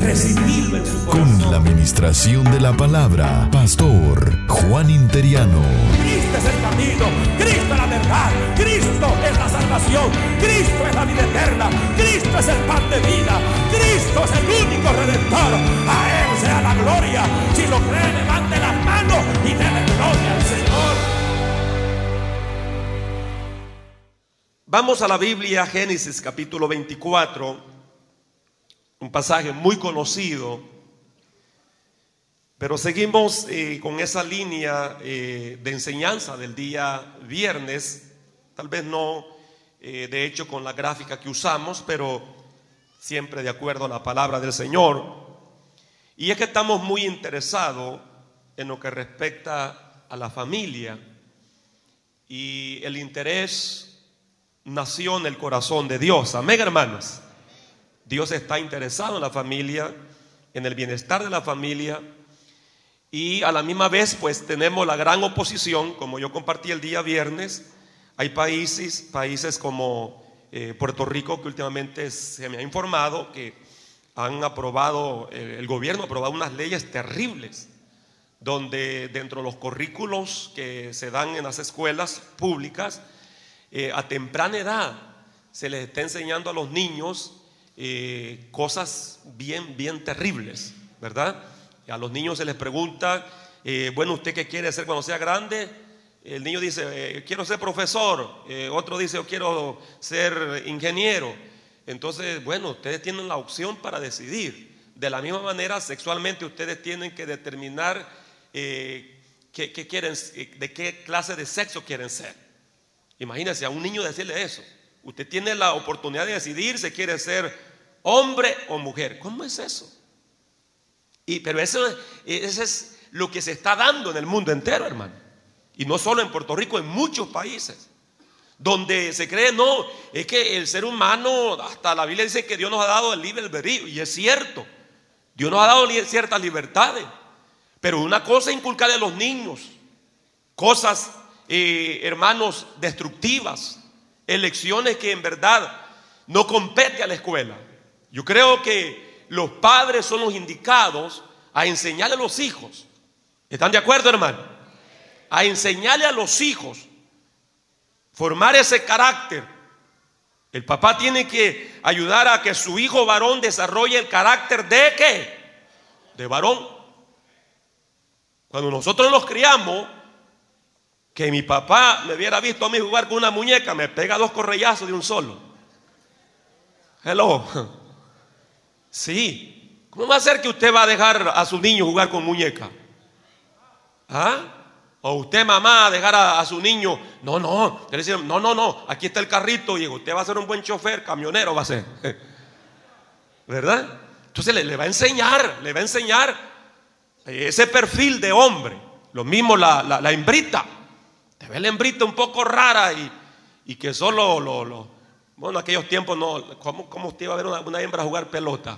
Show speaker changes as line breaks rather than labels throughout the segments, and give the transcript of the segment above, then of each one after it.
Recibirlo en su corazón.
Con la administración de la palabra, Pastor Juan Interiano.
Cristo es el camino, Cristo es la verdad, Cristo es la salvación, Cristo es la vida eterna, Cristo es el pan de vida, Cristo es el único redentor. A Él sea la gloria. Si lo cree, levante las manos y déle gloria al Señor.
Vamos a la Biblia, Génesis capítulo 24, un pasaje muy conocido, pero seguimos eh, con esa línea eh, de enseñanza del día viernes, tal vez no eh, de hecho con la gráfica que usamos, pero siempre de acuerdo a la palabra del Señor. Y es que estamos muy interesados en lo que respecta a la familia y el interés nació en el corazón de Dios. Amén, hermanos. Dios está interesado en la familia, en el bienestar de la familia. Y a la misma vez, pues tenemos la gran oposición, como yo compartí el día viernes. Hay países, países como eh, Puerto Rico, que últimamente se me ha informado que han aprobado, el gobierno ha aprobado unas leyes terribles, donde dentro de los currículos que se dan en las escuelas públicas, eh, a temprana edad se les está enseñando a los niños eh, cosas bien, bien terribles, ¿verdad? A los niños se les pregunta, eh, bueno, ¿usted qué quiere ser cuando sea grande? El niño dice, quiero ser profesor, otro dice, yo quiero ser ingeniero. Entonces, bueno, ustedes tienen la opción para decidir. De la misma manera, sexualmente ustedes tienen que determinar qué quieren, de qué clase de sexo quieren ser. Imagínense a un niño decirle eso. Usted tiene la oportunidad de decidir si quiere ser hombre o mujer. ¿Cómo es eso? Y, pero eso, eso es lo que se está dando en el mundo entero, hermano. Y no solo en Puerto Rico, en muchos países. Donde se cree, no, es que el ser humano, hasta la Biblia dice que Dios nos ha dado el libre albedrío. Y es cierto. Dios nos ha dado ciertas libertades. Pero una cosa es inculcar a los niños cosas eh, hermanos, destructivas, elecciones que en verdad no compete a la escuela. Yo creo que los padres son los indicados a enseñarle a los hijos. ¿Están de acuerdo, hermano? A enseñarle a los hijos, formar ese carácter. El papá tiene que ayudar a que su hijo varón desarrolle el carácter de qué? De varón. Cuando nosotros los criamos, que mi papá me hubiera visto a mí jugar con una muñeca, me pega dos correllazos de un solo. Hello. Sí. ¿Cómo va a ser que usted va a dejar a su niño jugar con muñeca? ¿Ah? O usted, mamá, dejar a, su niño. No, no. no, no, no. Aquí está el carrito y usted va a ser un buen chofer, camionero va a ser. ¿Verdad? Entonces le, va a enseñar, le va a enseñar ese perfil de hombre. Lo mismo la, la, hembrita. Te ve la hembrita un poco rara y, que solo lo, lo, bueno, en aquellos tiempos no, ¿cómo, usted iba a ver una, hembra jugar pelota?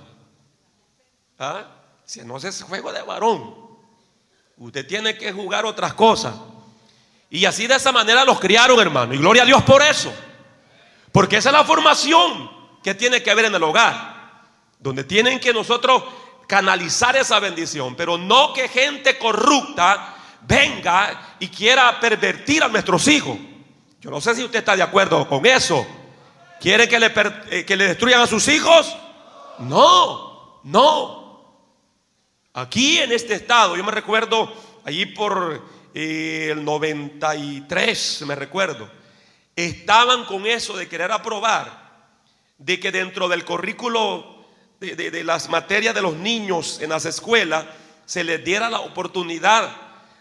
¿Ah? Si no es juego de varón, usted tiene que jugar otras cosas. Y así de esa manera los criaron, hermano. Y gloria a Dios por eso. Porque esa es la formación que tiene que haber en el hogar. Donde tienen que nosotros canalizar esa bendición. Pero no que gente corrupta venga y quiera pervertir a nuestros hijos. Yo no sé si usted está de acuerdo con eso. ¿Quiere que le, eh, que le destruyan a sus hijos? No, no. Aquí en este estado, yo me recuerdo allí por eh, el 93, me recuerdo, estaban con eso de querer aprobar de que dentro del currículo de, de las materias de los niños en las escuelas se les diera la oportunidad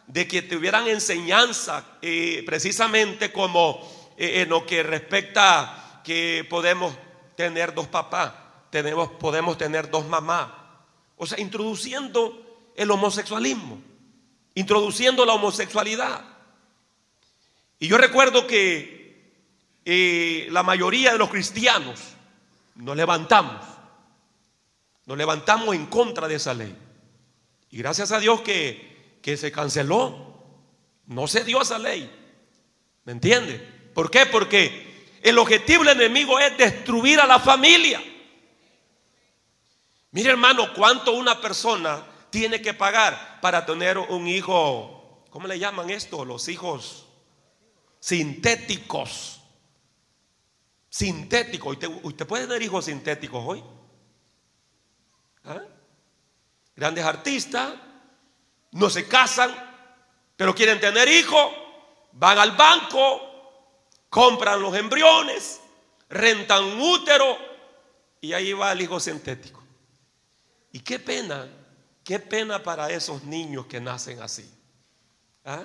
de que tuvieran enseñanza eh, precisamente como en lo que respecta que podemos tener dos papás, tenemos, podemos tener dos mamás. O sea, introduciendo el homosexualismo. introduciendo la homosexualidad. Y yo recuerdo que eh, la mayoría de los cristianos nos levantamos, nos levantamos en contra de esa ley. Y gracias a Dios que, que se canceló, no se dio esa ley. ¿Me entiende? ¿Por qué? Porque el objetivo del enemigo es destruir a la familia. Mire hermano, cuánto una persona tiene que pagar para tener un hijo, ¿cómo le llaman esto? Los hijos sintéticos. Sintéticos. ¿Usted, puede tener hijos sintéticos hoy? ¿Ah? Grandes artistas, no se casan, pero quieren tener hijos, van al banco, compran los embriones, rentan útero y ahí va el hijo sintético. Y qué pena, qué pena para esos niños que nacen así. ¿Ah?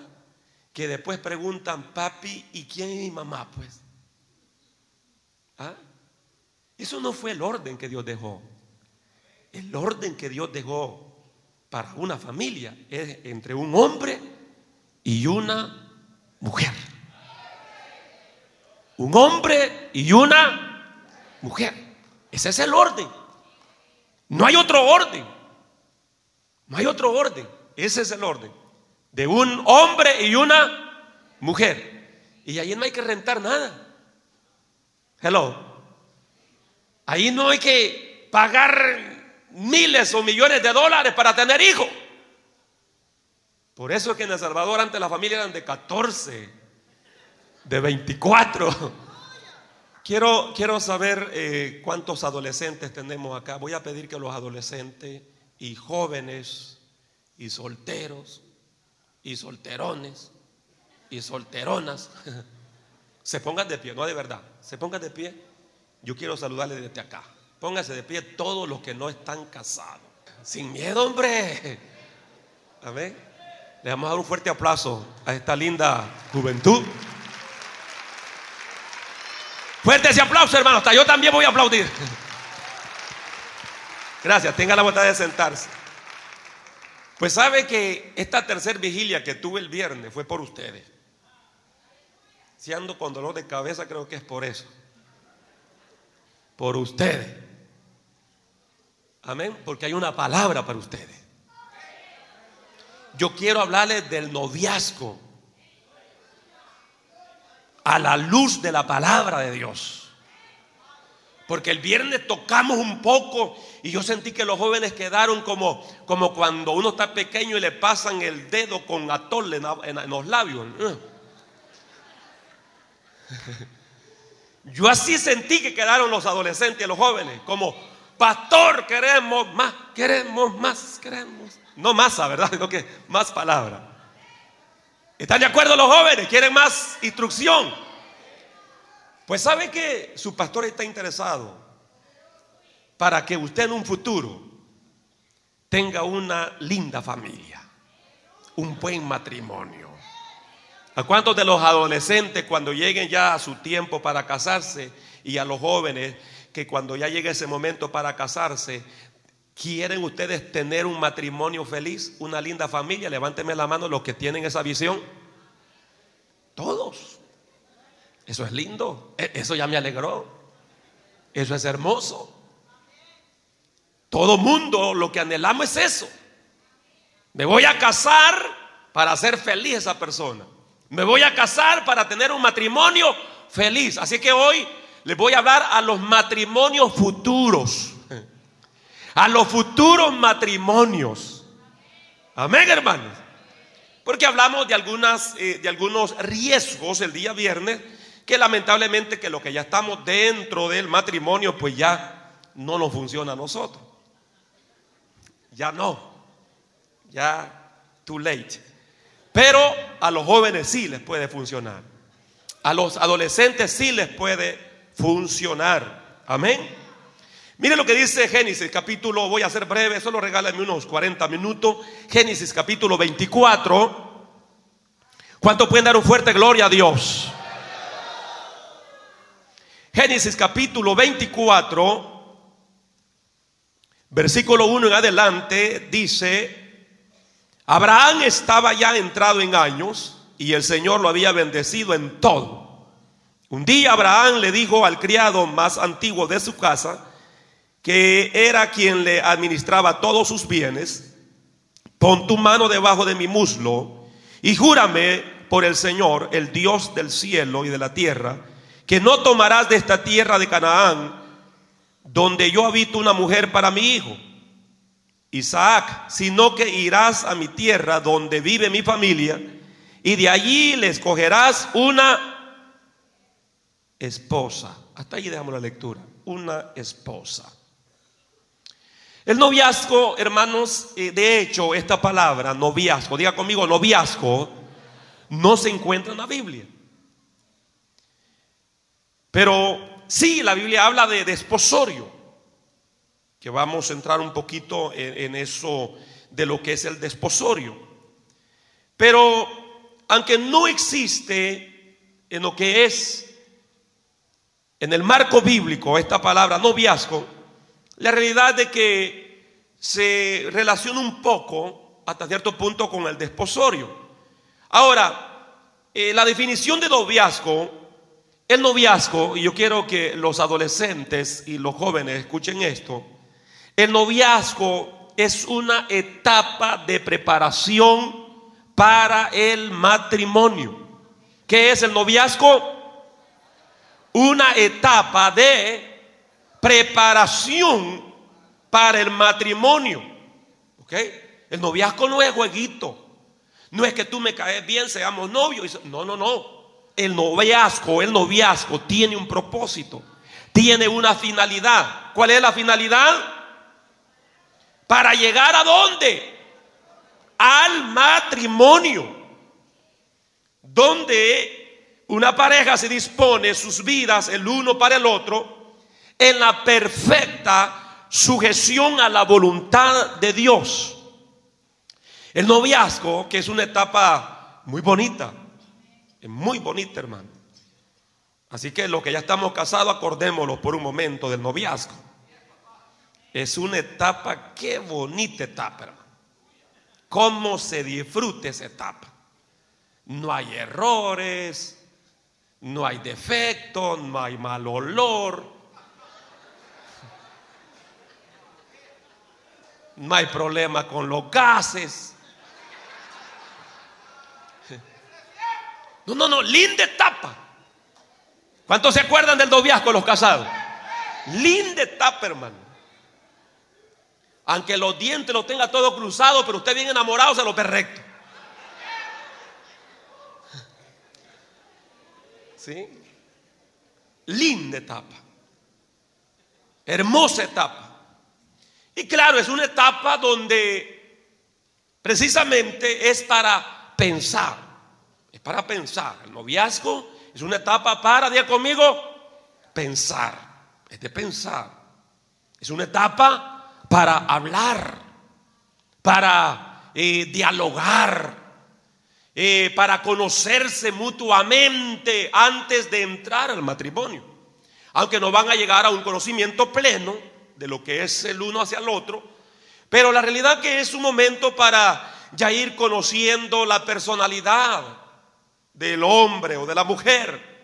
Que después preguntan, papi, ¿y quién es mi mamá? Pues. ¿Ah? Eso no fue el orden que Dios dejó. El orden que Dios dejó para una familia es entre un hombre y una mujer. Un hombre y una mujer. Ese es el orden. No hay otro orden. No hay otro orden. Ese es el orden. De un hombre y una mujer. Y ahí no hay que rentar nada. Hello. Ahí no hay que pagar miles o millones de dólares para tener hijos. Por eso es que en El Salvador antes las familias eran de 14, de 24. Quiero, quiero saber eh, cuántos adolescentes tenemos acá. Voy a pedir que los adolescentes y jóvenes y solteros y solterones y solteronas se pongan de pie, no de verdad, se pongan de pie. Yo quiero saludarles desde acá. Pónganse de pie todos los que no están casados. Sin miedo, hombre. Amén. Le vamos a dar un fuerte aplauso a esta linda juventud. Fuerte ese aplauso, hermano. Hasta yo también voy a aplaudir. Gracias. Tenga la voluntad de sentarse. Pues sabe que esta tercera vigilia que tuve el viernes fue por ustedes. Si ando con dolor de cabeza, creo que es por eso. Por ustedes. Amén. Porque hay una palabra para ustedes. Yo quiero hablarles del noviazgo a la luz de la palabra de Dios. Porque el viernes tocamos un poco y yo sentí que los jóvenes quedaron como, como cuando uno está pequeño y le pasan el dedo con atole en, los labios. Yo así sentí que quedaron los adolescentes los jóvenes, como pastor, queremos más, queremos más, queremos. No masa, ¿verdad? Sino que más palabra. ¿Están de acuerdo los jóvenes? ¿Quieren más instrucción? Pues sabe que su pastor está interesado para que usted en un futuro tenga una linda familia, un buen matrimonio. ¿A cuántos de los adolescentes cuando lleguen ya a su tiempo para casarse y a los jóvenes que cuando ya llegue ese momento para casarse, quieren ustedes tener un matrimonio feliz, una linda familia? Levánteme la mano los que tienen esa visión. Todos. Eso es lindo. E, eso ya me alegró. Eso es hermoso. Todo mundo lo que anhelamos es eso. Me voy a casar para hacer feliz esa persona. Me voy a casar para tener un matrimonio feliz. Así que hoy les voy a hablar a los matrimonios futuros. A los futuros matrimonios. Amén, hermanos. Porque hablamos de, algunas, eh, de algunos riesgos el día viernes que lamentablemente que lo que ya estamos dentro del matrimonio pues ya no nos funciona a nosotros. Ya no. Ya too late. Pero a los jóvenes sí les puede funcionar. A los adolescentes sí les puede funcionar. Amén. Mire lo que dice Génesis capítulo, voy a ser breve, solo regálame unos 40 minutos. Génesis capítulo 24. ¿Cuánto pueden dar un fuerte gloria a Dios? Génesis capítulo 24, versículo 1 en adelante, dice, Abraham estaba ya entrado en años y el Señor lo había bendecido en todo. Un día Abraham le dijo al criado más antiguo de su casa, que era quien le administraba todos sus bienes, pon tu mano debajo de mi muslo y júrame por el Señor, el Dios del cielo y de la tierra, que no tomarás de esta tierra de Canaán, donde yo habito una mujer para mi hijo Isaac, sino que irás a mi tierra donde vive mi familia y de allí le escogerás una esposa. Hasta ahí dejamos la lectura. Una esposa. El noviazgo, hermanos, eh, de hecho, esta palabra, noviazgo, diga conmigo, noviazgo, no se encuentra en la Biblia. Pero sí, la Biblia habla de desposorio que vamos a entrar un poquito en, eso de lo que es el desposorio. Pero aunque no existe en lo que es en el marco bíblico esta palabra noviazgo, la realidad de que se relaciona un poco hasta cierto punto con el desposorio. Ahora, eh, la definición de noviazgo, el noviazgo, y yo quiero que los adolescentes y los jóvenes escuchen esto, el noviazgo es una etapa de preparación para el matrimonio. ¿Qué es el noviazgo? Una etapa de preparación para el matrimonio. ¿Ok? El noviazgo no es jueguito. No es que tú me caes bien, seamos novios. No, no, no. El noviazgo, el noviazgo tiene un propósito. Tiene una finalidad. ¿Cuál es la finalidad? ¿Para llegar a dónde? Al matrimonio. Donde una pareja se dispone sus vidas el uno para el otro en la perfecta sujeción a la voluntad de Dios. El noviazgo, que es una etapa muy bonita, es muy bonita, hermano. Así que los que ya estamos casados, acordémoslo por un momento del noviazgo. Es una etapa, qué bonita etapa, hermano. Cómo se disfruta esa etapa. No hay errores, no hay defectos, no hay mal olor. No hay problema con los gases. No, no, no, linda etapa. ¿Cuántos se acuerdan del noviazgo los casados? Linda etapa, hermano. Aunque los dientes los tenga todo cruzado, pero usted bien enamorado se lo ve. ¿Sí? Linda etapa. Hermosa etapa. Y claro, es una etapa donde precisamente es para pensar. Es para pensar. El noviazgo es una etapa para, diga conmigo, pensar. Es de pensar. Es una etapa para hablar, para eh, dialogar, eh, para conocerse mutuamente antes de entrar al matrimonio. Aunque no van a llegar a un conocimiento pleno de lo que es el uno hacia el otro, pero la realidad que es un momento para ya ir conociendo la personalidad del hombre o de la mujer,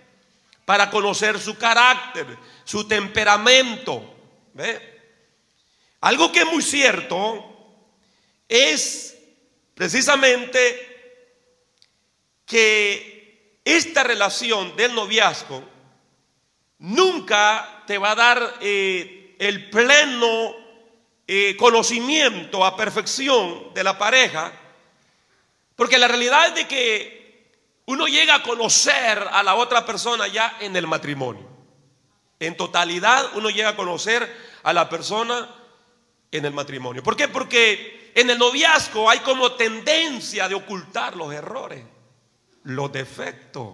para conocer su carácter, su temperamento. ¿ve? Algo que es muy cierto es precisamente que esta relación del noviazgo nunca te va a dar eh, el pleno eh, conocimiento a perfección de la pareja, porque la realidad es de que uno llega a conocer a la otra persona ya en el matrimonio. En totalidad uno llega a conocer a la persona en el matrimonio. ¿Por qué? Porque en el noviazgo hay como tendencia de ocultar los errores, los defectos.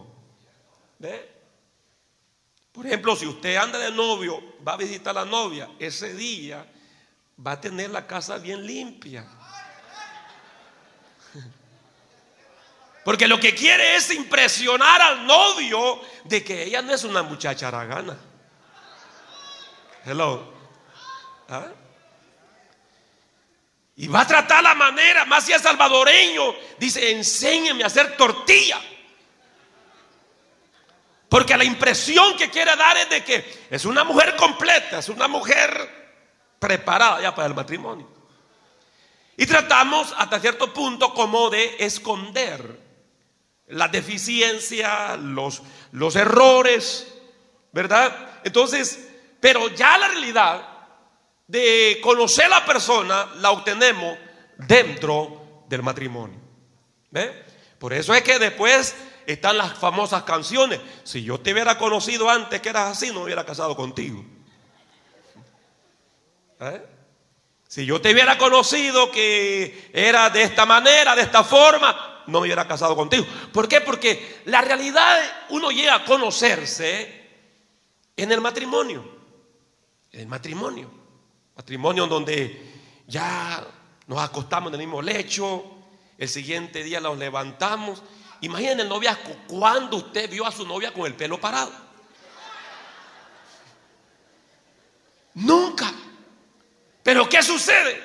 Por ejemplo, si usted anda de novio, va a visitar a la novia, ese día va a tener la casa bien limpia. Porque lo que quiere es impresionar al novio de que ella no es una muchacha aragana. Hello. ¿Ah? Y va a tratar la manera, más si es salvadoreño, dice, enséñeme a hacer tortilla. Porque la impresión que quiere dar es de que es una mujer completa, es una mujer preparada ya para el matrimonio. Y tratamos hasta cierto punto como de esconder las deficiencias, los, errores, ¿verdad? Entonces, pero ya la realidad de conocer a la persona la obtenemos dentro del matrimonio. ¿Ve? Por eso es que después están las famosas canciones. Si yo te hubiera conocido antes que eras así, no hubiera casado contigo. ¿Eh? Si yo te hubiera conocido que era de esta manera, de esta forma, no me hubiera casado contigo. ¿Por qué? Porque la realidad uno llega a conocerse en el matrimonio. En el matrimonio. Matrimonio donde ya nos acostamos en el mismo lecho, el siguiente día nos levantamos. Imaginen el noviazgo, cuando usted vio a su novia con el pelo parado. Nunca. Pero ¿qué sucede?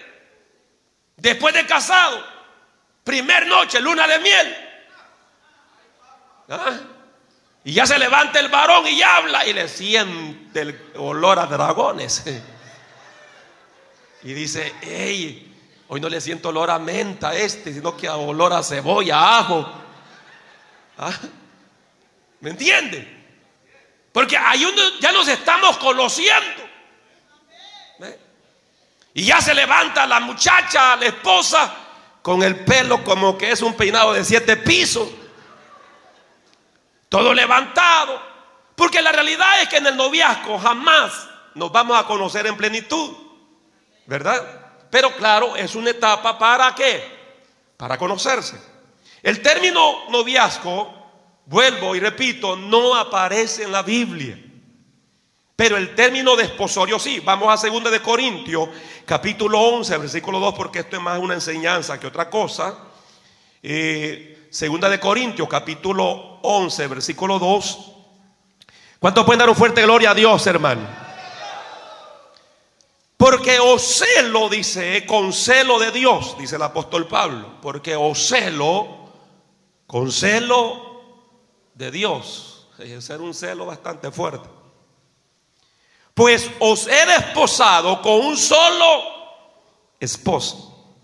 Después de casado, primer noche, luna de miel. ¿Ah? Y ya se levanta el varón y habla y le siente el olor a dragones. Y dice, hey, hoy no le siento olor a menta a este, sino que a olor a cebolla, ajo. ¿Ah? ¿Me entiende? Porque ahí ya nos estamos conociendo. Y ya se levanta la muchacha, la esposa, con el pelo como que es un peinado de siete pisos. Todo levantado. Porque la realidad es que en el noviazgo jamás nos vamos a conocer en plenitud. ¿Verdad? Pero claro, es una etapa para qué? Para conocerse. El término noviazgo, vuelvo y repito, no aparece en la Biblia. Pero el término desposorio sí. Vamos a 2 de Corintios, capítulo 11, versículo 2, porque esto es más una enseñanza que otra cosa. Eh, segunda de Corintios, capítulo 11, versículo 2. ¿Cuántos pueden dar un fuerte gloria a Dios, hermano? Porque os celo, dice, con celo de Dios, dice el apóstol Pablo. Porque os celo, con celo de Dios. Ser un celo bastante fuerte. Pues os he desposado con un solo esposo,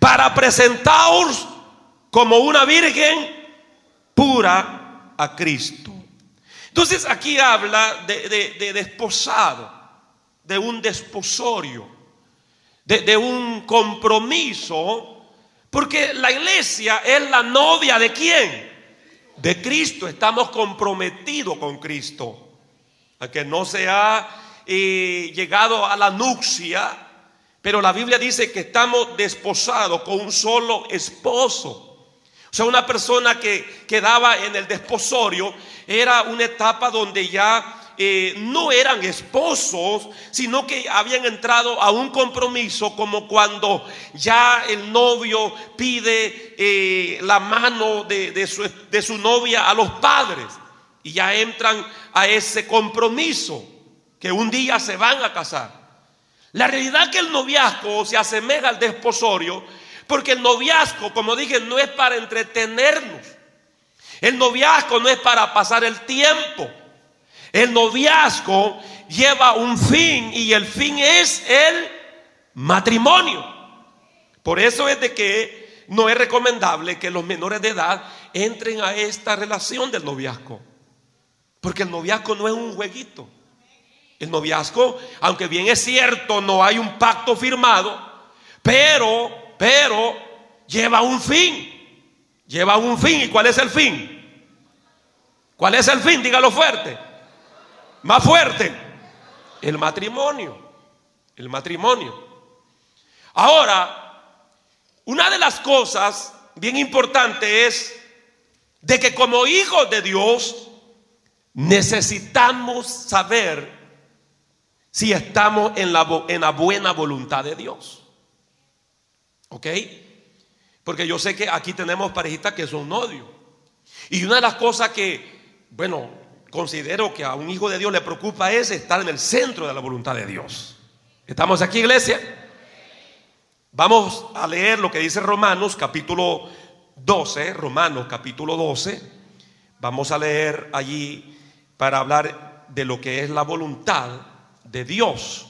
para presentaros como una virgen pura a Cristo. Entonces aquí habla de, desposado, de un desposorio, de, de un compromiso, porque la iglesia es la novia de quién? De Cristo, estamos comprometidos con Cristo. A que no sea llegado a la nupcia, pero la Biblia dice que estamos desposados con un solo esposo. O sea, una persona que quedaba en el desposorio era una etapa donde ya eh, no eran esposos, sino que habían entrado a un compromiso como cuando ya el novio pide eh, la mano de, su, de su novia a los padres y ya entran a ese compromiso que un día se van a casar. La realidad que el noviazgo se asemeja al desposorio, porque el noviazgo, como dije, no es para entretenernos. El noviazgo no es para pasar el tiempo. El noviazgo lleva un fin y el fin es el matrimonio. Por eso es de que no es recomendable que los menores de edad entren a esta relación del noviazgo. Porque el noviazgo no es un jueguito. El noviazgo, aunque bien es cierto, no hay un pacto firmado, pero, pero lleva un fin. Lleva un fin. ¿Y cuál es el fin? ¿Cuál es el fin? Dígalo fuerte. Más fuerte. El matrimonio. El matrimonio. Ahora, una de las cosas bien importantes es de que como hijos de Dios necesitamos saber si estamos en la, en la buena voluntad de Dios. ¿Ok? Porque yo sé que aquí tenemos parejitas que son novios. Y una de las cosas que, bueno, considero que a un hijo de Dios le preocupa es estar en el centro de la voluntad de Dios. ¿Estamos aquí, iglesia? Vamos a leer lo que dice Romanos capítulo 12, Romanos capítulo 12. Vamos a leer allí para hablar de lo que es la voluntad de Dios.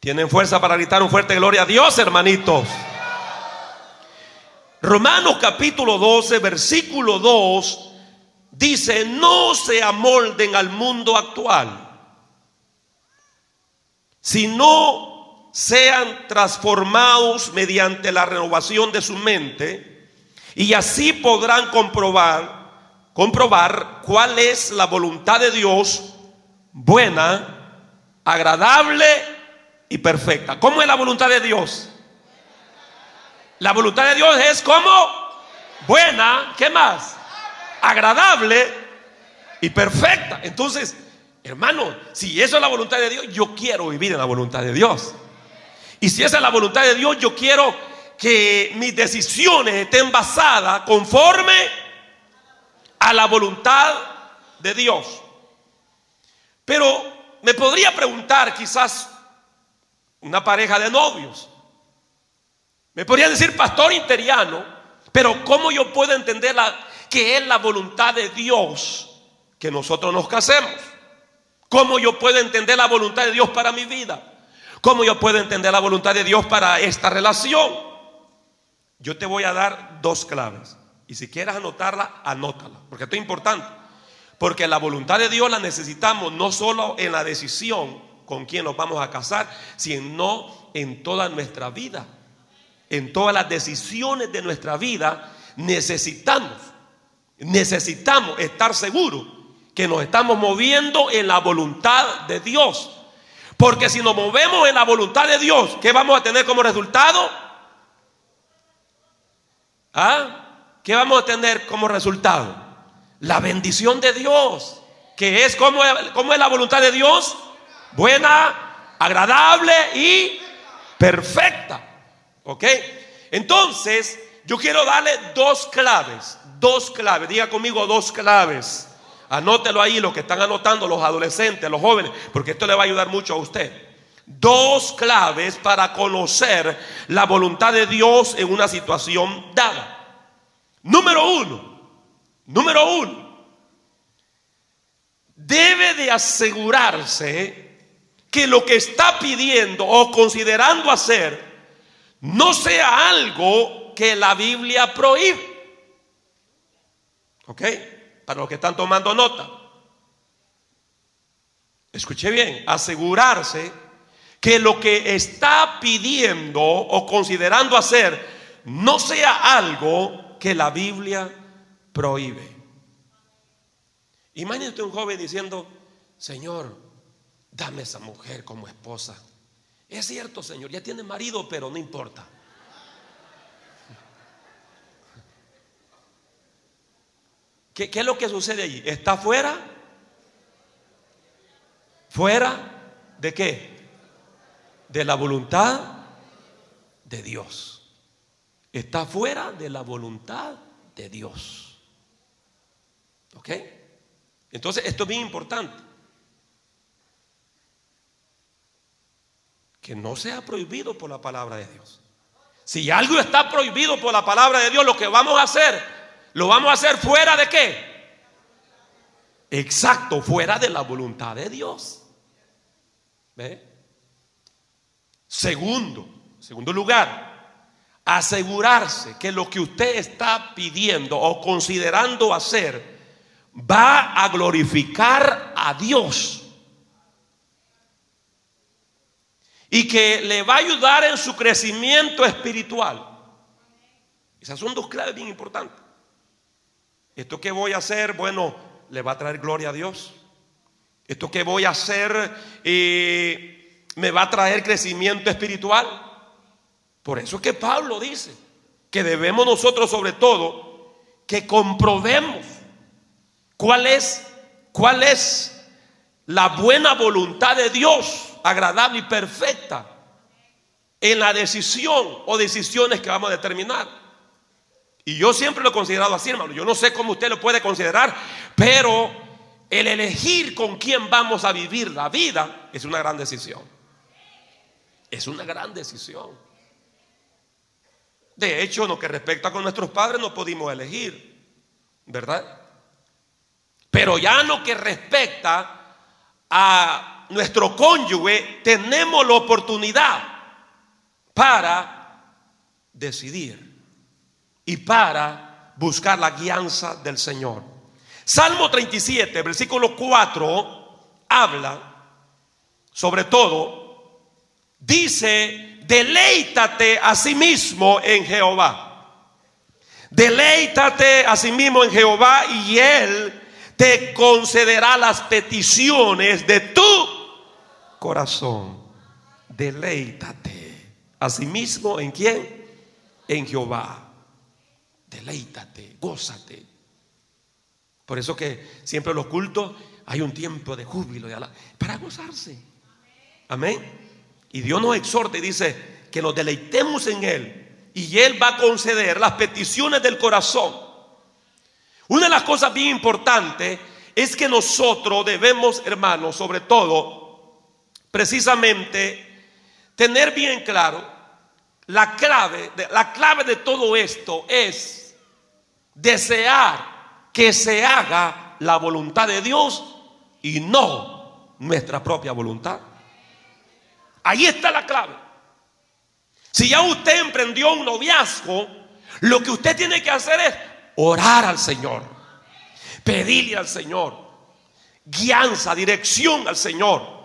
¿Tienen fuerza para gritar un fuerte gloria a Dios, hermanitos? Romanos capítulo 12, versículo 2, dice, no se amolden al mundo actual, sino sean transformados mediante la renovación de su mente, y así podrán comprobar, comprobar cuál es la voluntad de Dios, buena, agradable y perfecta. ¿Cómo es la voluntad de Dios? La voluntad de Dios es como buena, ¿qué más? Agradable y perfecta. Entonces, hermano, si eso es la voluntad de Dios, yo quiero vivir en la voluntad de Dios. Y si esa es la voluntad de Dios, yo quiero que mis decisiones estén basadas conforme a la voluntad de Dios. Pero me podría preguntar quizás una pareja de novios, me podría decir pastor interiano, pero ¿cómo yo puedo entender la, que es la voluntad de Dios que nosotros nos casemos? ¿Cómo yo puedo entender la voluntad de Dios para mi vida? ¿Cómo yo puedo entender la voluntad de Dios para esta relación? Yo te voy a dar dos claves. Y si quieres anotarla, anótala, porque esto es importante. Porque la voluntad de Dios la necesitamos no solo en la decisión con quién nos vamos a casar, sino en toda nuestra vida en todas las decisiones de nuestra vida, necesitamos, necesitamos estar seguros que nos estamos moviendo en la voluntad de Dios. Porque si nos movemos en la voluntad de Dios, ¿qué vamos a tener como resultado? ¿Ah? ¿Qué vamos a tener como resultado? La bendición de Dios, que es como, como es la voluntad de Dios, buena, agradable y perfecta. ¿Ok? Entonces, yo quiero darle dos claves, dos claves, diga conmigo dos claves. Anótelo ahí, los que están anotando, los adolescentes, los jóvenes, porque esto le va a ayudar mucho a usted. Dos claves para conocer la voluntad de Dios en una situación dada. Número uno, número uno, debe de asegurarse que lo que está pidiendo o considerando hacer no sea algo que la Biblia prohíbe. ¿Ok? Para los que están tomando nota. Escuche bien, asegurarse que lo que está pidiendo o considerando hacer no sea algo que la Biblia prohíbe. Imagínate un joven diciendo, Señor, dame esa mujer como esposa. Es cierto, Señor, ya tiene marido, pero no importa. ¿Qué, es lo que sucede allí? ¿Está fuera? ¿Fuera de qué? De la voluntad de Dios. Está fuera de la voluntad de Dios. ¿Ok? Entonces, esto es bien importante. Que no sea prohibido por la palabra de Dios. Si algo está prohibido por la palabra de Dios, lo que vamos a hacer, lo vamos a hacer fuera de qué? Exacto, fuera de la voluntad de Dios. ¿Ve? Segundo, segundo lugar, asegurarse que lo que usted está pidiendo o considerando hacer va a glorificar a Dios. Y que le va a ayudar en su crecimiento espiritual. Esas son dos claves bien importantes. Esto que voy a hacer, bueno, le va a traer gloria a Dios. Esto que voy a hacer eh, me va a traer crecimiento espiritual. Por eso es que Pablo dice que debemos nosotros sobre todo que comprobemos cuál es, cuál es la buena voluntad de Dios agradable y perfecta en la decisión o decisiones que vamos a determinar. Y yo siempre lo he considerado así, hermano. Yo no sé cómo usted lo puede considerar, pero el elegir con quién vamos a vivir la vida es una gran decisión. Es una gran decisión. De hecho, lo que respecta con nuestros padres no pudimos elegir, ¿verdad? Pero ya lo que respecta a nuestro cónyuge, tenemos la oportunidad para decidir y para buscar la guianza del Señor. Salmo 37, versículo 4, habla sobre todo, dice, deleítate a sí mismo en Jehová. Deleítate a sí mismo en Jehová y Él te concederá las peticiones de tu corazón. Deleítate a sí mismo en quién? En Jehová. Deleítate, gózate. Por eso que siempre en los cultos hay un tiempo de júbilo para gozarse. Amén. Y Dios nos exhorta y dice que nos deleitemos en Él. Y Él va a conceder las peticiones del corazón. Una de las cosas bien importantes es que nosotros debemos, hermanos, sobre todo, precisamente, tener bien claro la clave, la clave de todo esto es desear que se haga la voluntad de Dios y no nuestra propia voluntad. Ahí está la clave. Si ya usted emprendió un noviazgo, lo que usted tiene que hacer es orar al Señor, pedirle al Señor, guianza, dirección al Señor.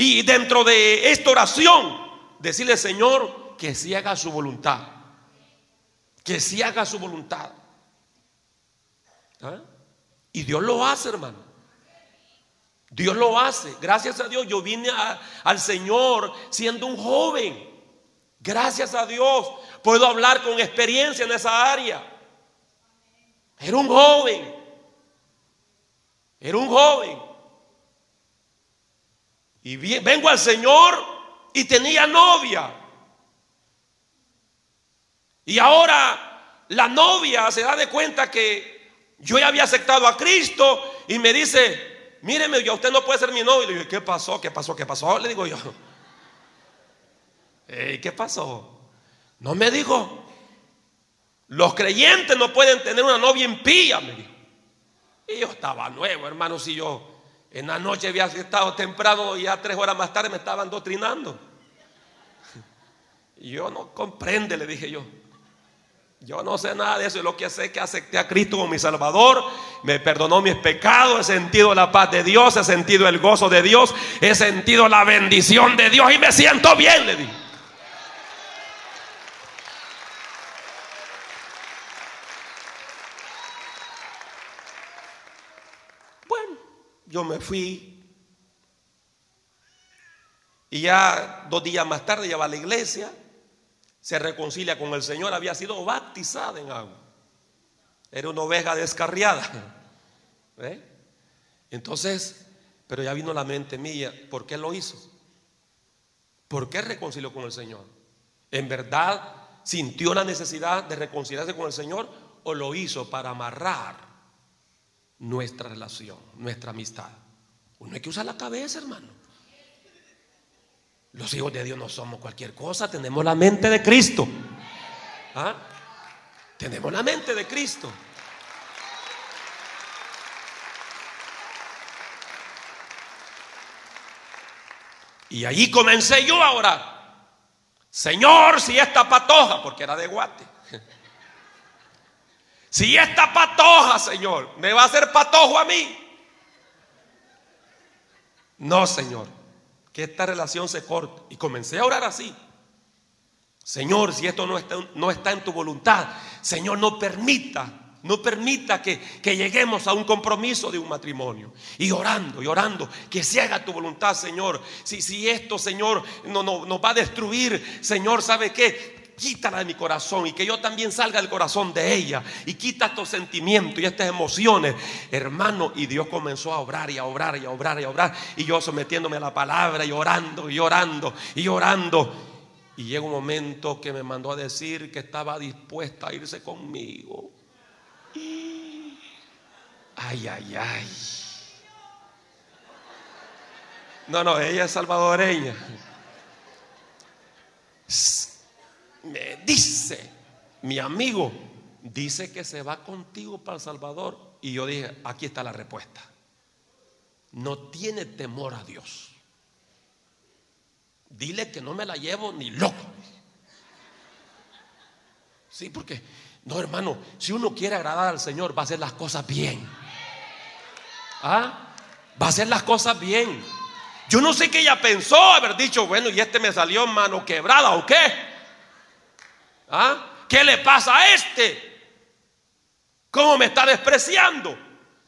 Y dentro de esta oración, decirle, Señor, que si haga su voluntad. Que si haga su voluntad. ¿Ah? Y Dios lo hace, hermano. Dios lo hace. Gracias a Dios yo vine al Señor siendo un joven. Gracias a Dios puedo hablar con experiencia en esa área. Era un joven. Era un joven. Y vengo al Señor y tenía novia. Y ahora la novia se da de cuenta que yo ya había aceptado a Cristo y me dice, míreme, yo usted no puede ser mi novio. Le digo, ¿qué pasó? ¿Qué pasó? ¿Qué pasó? Le digo yo, ¿qué pasó? No me dijo. Los creyentes no pueden tener una novia impía, me dijo. Y yo estaba nuevo, hermano, si yo en la noche había estado temprano y ya tres horas más tarde me estaban doctrinando. Yo no comprende, le dije yo. Yo no sé nada de eso, lo que sé es que acepté a Cristo como mi Salvador, me perdonó mis pecados, he sentido la paz de Dios, he sentido el gozo de Dios, he sentido la bendición de Dios y me siento bien, le dije. Bueno, yo me fui y ya dos días más tarde ya va a la iglesia se reconcilia con el Señor, había sido bautizada en agua. Era una oveja descarriada. ¿Eh? Entonces, pero ya vino la mente mía, ¿por qué lo hizo? ¿Por qué reconcilió con el Señor? ¿En verdad sintió la necesidad de reconciliarse con el Señor o lo hizo para amarrar nuestra relación, nuestra amistad? Uno hay que usar la cabeza, hermano. Los hijos de Dios no somos cualquier cosa, tenemos la mente de Cristo. ¿Ah? Tenemos la mente de Cristo. Y ahí comencé yo a orar. Señor, si esta patoja, porque era de guate. Si esta patoja, Señor, me va a hacer patojo a mí. No, Señor que esta relación se corte. Y comencé a orar así. Señor, si esto no está, no está en tu voluntad, Señor, no permita, no permita que, lleguemos a un compromiso de un matrimonio. Y orando, y orando, que se haga tu voluntad, Señor. Si, si esto, Señor, no, no, nos va a destruir, Señor, ¿sabe qué? Quítala de mi corazón y que yo también salga del corazón de ella y quita estos sentimientos y estas emociones, hermano. Y Dios comenzó a obrar y a obrar y a obrar y a obrar. Y yo sometiéndome a la palabra y orando y orando y orando. Y llega un momento que me mandó a decir que estaba dispuesta a irse conmigo. Ay, ay, ay. No, no, ella es salvadoreña. Me dice, mi amigo, dice que se va contigo para El Salvador. Y yo dije, aquí está la respuesta. No tiene temor a Dios. Dile que no me la llevo ni loco. Sí, porque, no hermano, si uno quiere agradar al Señor, va a hacer las cosas bien. ¿Ah? Va a hacer las cosas bien. Yo no sé qué ella pensó haber dicho, bueno, y este me salió mano quebrada o qué. ¿Ah? ¿Qué le pasa a este? ¿Cómo me está despreciando?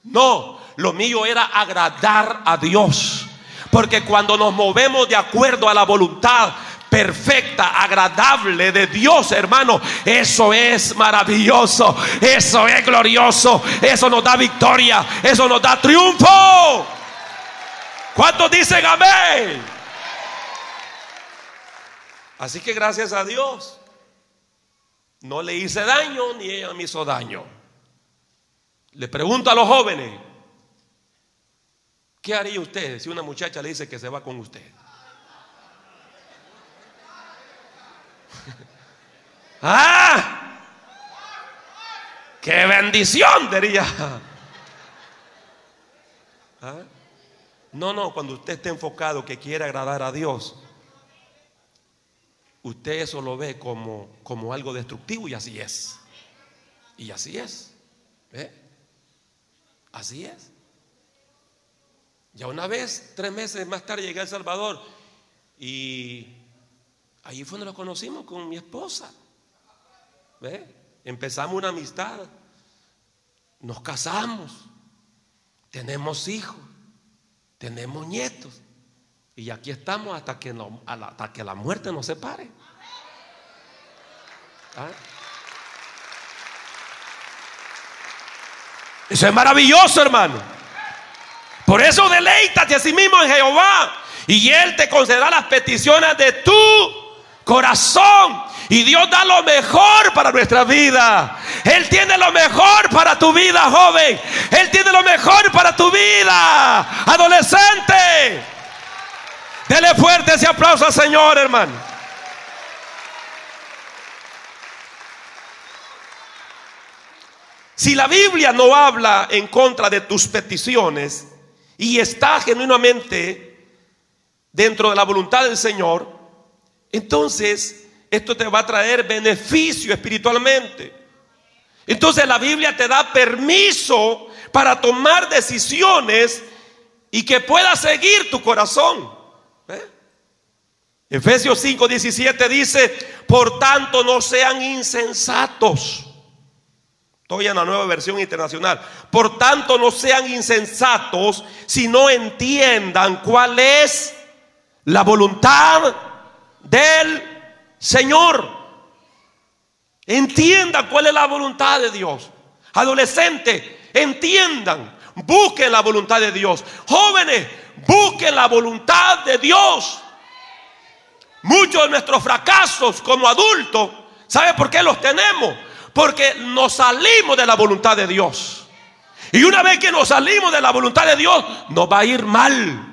No, lo mío era agradar a Dios. Porque cuando nos movemos de acuerdo a la voluntad perfecta, agradable de Dios, hermano, eso es maravilloso, eso es glorioso, eso nos da victoria, eso nos da triunfo. ¿Cuántos dicen amén? Así que gracias a Dios, no le hice daño ni ella me hizo daño. Le pregunto a los jóvenes, ¿qué haría usted si una muchacha le dice que se va con usted? ¡Ah! ¡Qué bendición! Diría. ¿Ah? No, no, cuando usted esté enfocado que quiere agradar a Dios, usted eso lo ve como, como algo destructivo y así es. Y así es. Así es. Ya una vez, tres meses más tarde, llegué a Salvador y ahí fue donde lo conocimos con mi esposa. Empezamos una amistad, nos casamos, tenemos hijos, tenemos nietos y aquí estamos hasta que, hasta que la muerte nos separe. ¿Ah? Eso es maravilloso, hermano. Por eso deleítate a sí mismo en Jehová y Él te concederá las peticiones de tu corazón. Y Dios da lo mejor para nuestra vida. Él tiene lo mejor para tu vida, joven. Él tiene lo mejor para tu vida, adolescente. Dele fuerte ese aplauso al Señor, hermano. Si la Biblia no habla en contra de tus peticiones y está genuinamente dentro de la voluntad del Señor, entonces esto te va a traer beneficio espiritualmente. Entonces la Biblia te da permiso para tomar decisiones y que pueda seguir tu corazón. ¿Eh? Efesios 5, 17 dice, por tanto no sean insensatos. Estoy en la nueva versión internacional. Por tanto no sean insensatos, si no entiendan cuál es la voluntad del Señor, entiendan cuál es la voluntad de Dios. Adolescentes, entiendan, busquen la voluntad de Dios. Jóvenes, busquen la voluntad de Dios. Muchos de nuestros fracasos como adultos, ¿sabe por qué los tenemos? Porque nos salimos de la voluntad de Dios. Y una vez que nos salimos de la voluntad de Dios, nos va a ir mal.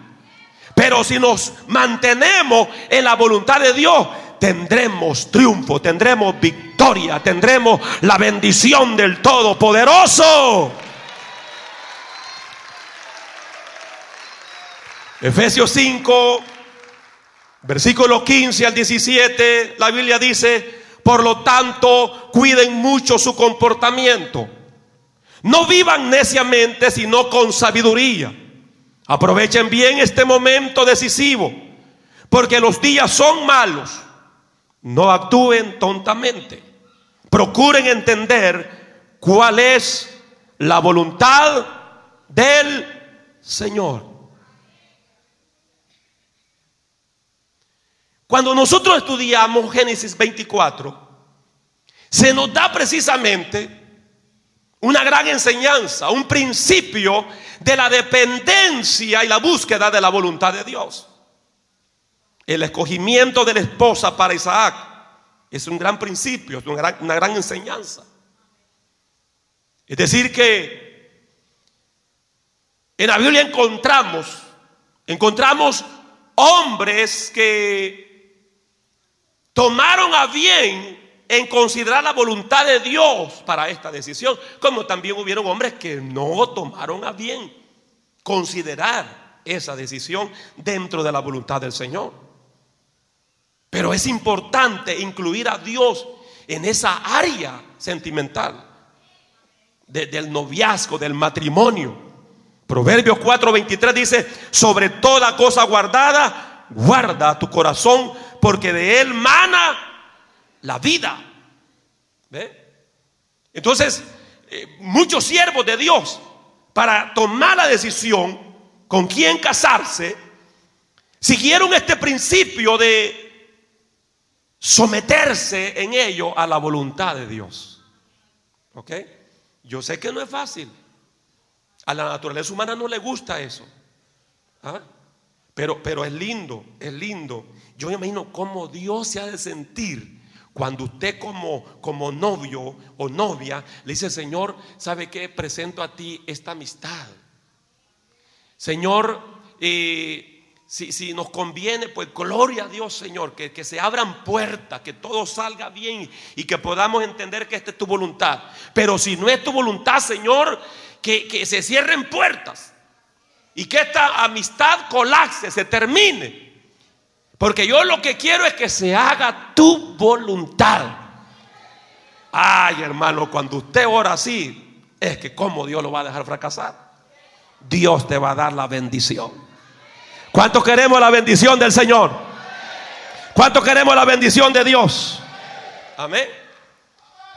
Pero si nos mantenemos en la voluntad de Dios, tendremos triunfo, tendremos victoria, tendremos la bendición del Todopoderoso. Efesios 5, versículo 15 al 17, la Biblia dice, por lo tanto, cuiden mucho su comportamiento. No vivan neciamente, sino con sabiduría. Aprovechen bien este momento decisivo, porque los días son malos. No actúen tontamente. Procuren entender cuál es la voluntad del Señor. Cuando nosotros estudiamos Génesis 24, se nos da precisamente una gran enseñanza, un principio de la dependencia y la búsqueda de la voluntad de Dios. El escogimiento de la esposa para Isaac es un gran principio, es una gran, una gran enseñanza. Es decir, que en la Biblia encontramos, encontramos hombres que tomaron a bien en considerar la voluntad de Dios para esta decisión, como también hubieron hombres que no tomaron a bien considerar esa decisión dentro de la voluntad del Señor. Pero es importante incluir a Dios en esa área sentimental del noviazgo, del matrimonio. Proverbios 4:23 dice, sobre toda cosa guardada, guarda tu corazón, porque de él mana la vida. ¿Ve? Entonces, eh, muchos siervos de Dios, para tomar la decisión con quién casarse, siguieron este principio de someterse en ello a la voluntad de Dios. ¿Ok? Yo sé que no es fácil. A la naturaleza humana no le gusta eso. ¿Ah? Pero, pero es lindo, es lindo. Yo me imagino cómo Dios se ha de sentir cuando usted como, como novio o novia le dice, Señor, ¿sabe qué? Presento a ti esta amistad. Señor, eh, si, si, nos conviene, pues gloria a Dios, Señor, que, que, se abran puertas, que todo salga bien y que podamos entender que esta es tu voluntad. Pero si no es tu voluntad, Señor, que, que se cierren puertas y que esta amistad colapse, se termine. Porque yo lo que quiero es que se haga tu voluntad. Ay, hermano, cuando usted ora así, es que cómo Dios lo va a dejar fracasar. Dios te va a dar la bendición. ¿Cuántos queremos la bendición del Señor? ¿Cuántos queremos la bendición de Dios? Amén.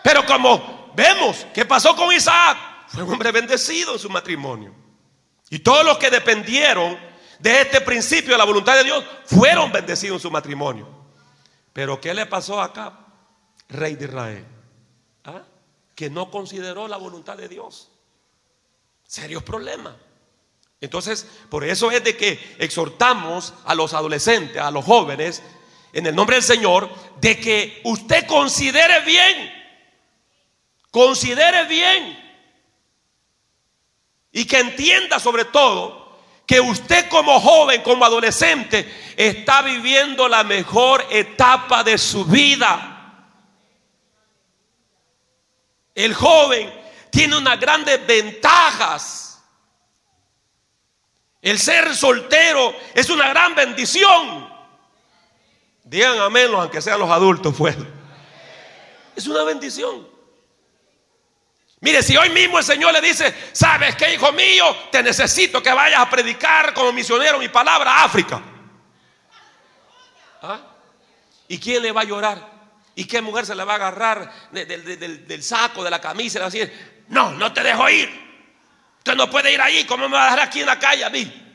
Pero como vemos, ¿qué pasó con Isaac? Fue un hombre bendecido en su matrimonio. Y todos los que dependieron de este principio de la voluntad de Dios fueron bendecidos en su matrimonio. Pero ¿qué le pasó acá, rey de Israel? ¿Ah? Que no consideró la voluntad de Dios. Serios problemas. Entonces, por eso es de que exhortamos a los adolescentes, a los jóvenes, en el nombre del Señor, de que usted considere bien, considere bien y que entienda sobre todo que usted como joven, como adolescente, está viviendo la mejor etapa de su vida. El joven tiene unas grandes ventajas. El ser soltero es una gran bendición. Digan amén, aunque sean los adultos, pues. Es una bendición. Mire, si hoy mismo el Señor le dice, ¿sabes qué, hijo mío? Te necesito que vayas a predicar como misionero mi palabra a África. ¿Ah? ¿Y quién le va a llorar? ¿Y qué mujer se le va a agarrar del, saco, de la camisa decir, no, no te dejo ir? Usted no puede ir ahí, ¿cómo me va a dejar aquí en la calle a mí?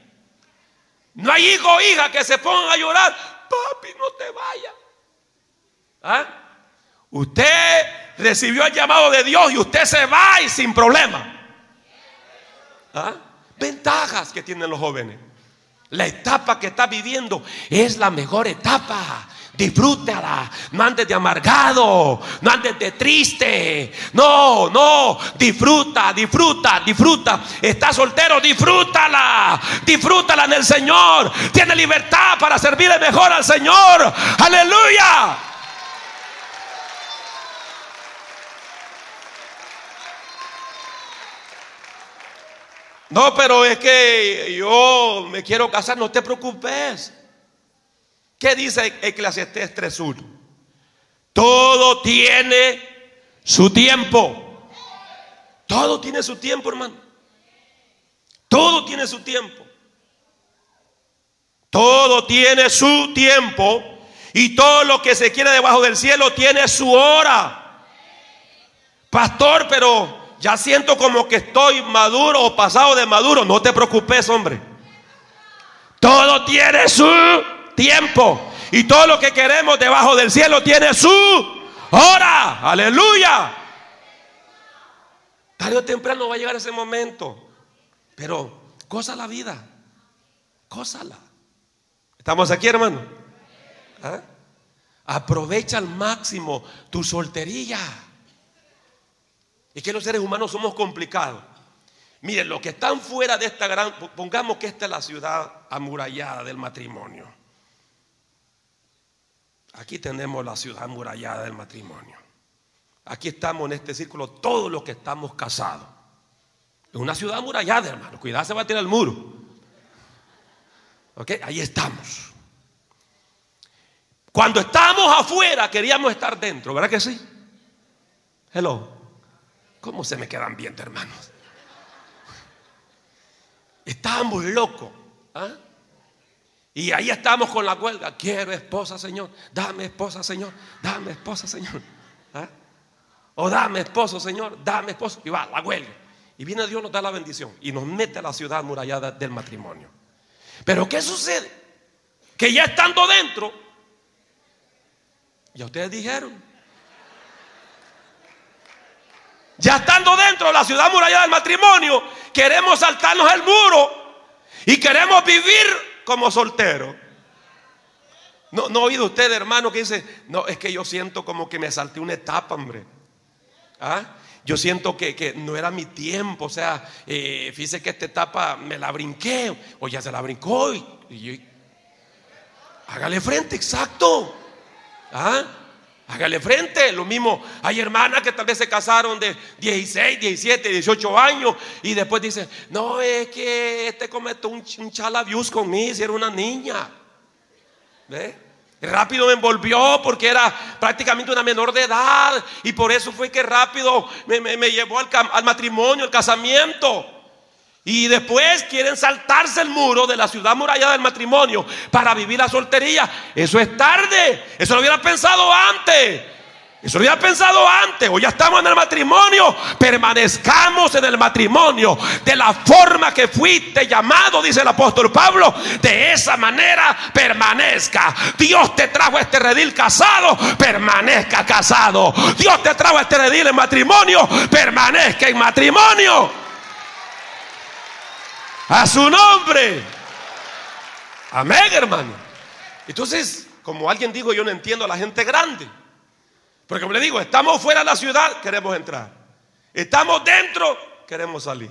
No hay hijo o hija que se pongan a llorar, papi, no te vayas. ¿Ah? Usted recibió el llamado de Dios y usted se va y sin problema. ¿Ah? Ventajas que tienen los jóvenes. La etapa que está viviendo es la mejor etapa. Disfrútala, no andes de amargado, no andes de triste. No, no, disfruta, disfruta, disfruta. Estás soltero, disfrútala, disfrútala en el Señor. Tiene libertad para servirle mejor al Señor. Aleluya. No, pero es que yo me quiero casar, no te preocupes. ¿Qué dice Eclesiastés 3.1? Todo tiene su tiempo. Todo tiene su tiempo, hermano. Todo tiene su tiempo. Todo tiene su tiempo. Y todo lo que se quiere debajo del cielo tiene su hora. Pastor, pero ya siento como que estoy maduro o pasado de maduro. No te preocupes, hombre. Todo tiene su tiempo. Y todo lo que queremos debajo del cielo tiene su hora. Aleluya. Tarde o temprano va a llegar ese momento. Pero cosa la vida. Cósala. ¿Estamos aquí, hermano? ¿Ah? Aprovecha al máximo tu soltería. Es que los seres humanos somos complicados. Miren, los que están fuera de esta gran, pongamos que esta es la ciudad amurallada del matrimonio. Aquí tenemos la ciudad murallada del matrimonio. Aquí estamos en este círculo todos los que estamos casados. Es una ciudad murallada, hermano. Cuidado, se va a tirar el muro. ¿Ok? Ahí estamos. Cuando estábamos afuera, queríamos estar dentro, ¿verdad que sí? Hello. ¿Cómo se me quedan bien, hermanos? Estábamos locos. ¿ah? Y ahí estamos con la huelga. Quiero esposa, Señor. Dame esposa, Señor. Dame esposa, Señor. ¿Ah? O dame esposo, Señor. Dame esposo. Y va, la huelga. Y viene Dios, nos da la bendición. Y nos mete a la ciudad murallada del matrimonio. Pero ¿qué sucede? Que ya estando dentro, ya ustedes dijeron. Ya estando dentro de la ciudad murallada del matrimonio, queremos saltarnos el muro y queremos vivir como soltero. No, no ha oído usted, hermano, que dice, no, es que yo siento como que me salté una etapa, hombre. ¿Ah? Yo siento que, no era mi tiempo, o sea, eh, fíjese que esta etapa me la brinqué, o ya se la brincó, y, hágale frente, exacto. ¿Ah? Hágale frente, lo mismo. Hay hermanas que tal vez se casaron de 16, 17, 18 años y después dicen, no, es que este cometió un, un chalabius conmigo si era una niña. ¿Ve? Rápido me envolvió porque era prácticamente una menor de edad y por eso fue que rápido me, llevó al, al matrimonio, al casamiento. Y después quieren saltarse el muro de la ciudad muralla del matrimonio para vivir la soltería. Eso es tarde. Eso lo hubiera pensado antes. Eso lo hubiera pensado antes. Hoy ya estamos en el matrimonio. Permanezcamos en el matrimonio de la forma que fuiste llamado, dice el apóstol Pablo. De esa manera permanezca. Dios te trajo este redil casado. Permanezca casado. Dios te trajo este redil en matrimonio. Permanezca en matrimonio. A su nombre. Amén, hermano. Entonces, como alguien dijo, yo no entiendo a la gente grande. Porque como le digo, estamos fuera de la ciudad, queremos entrar. Estamos dentro, queremos salir.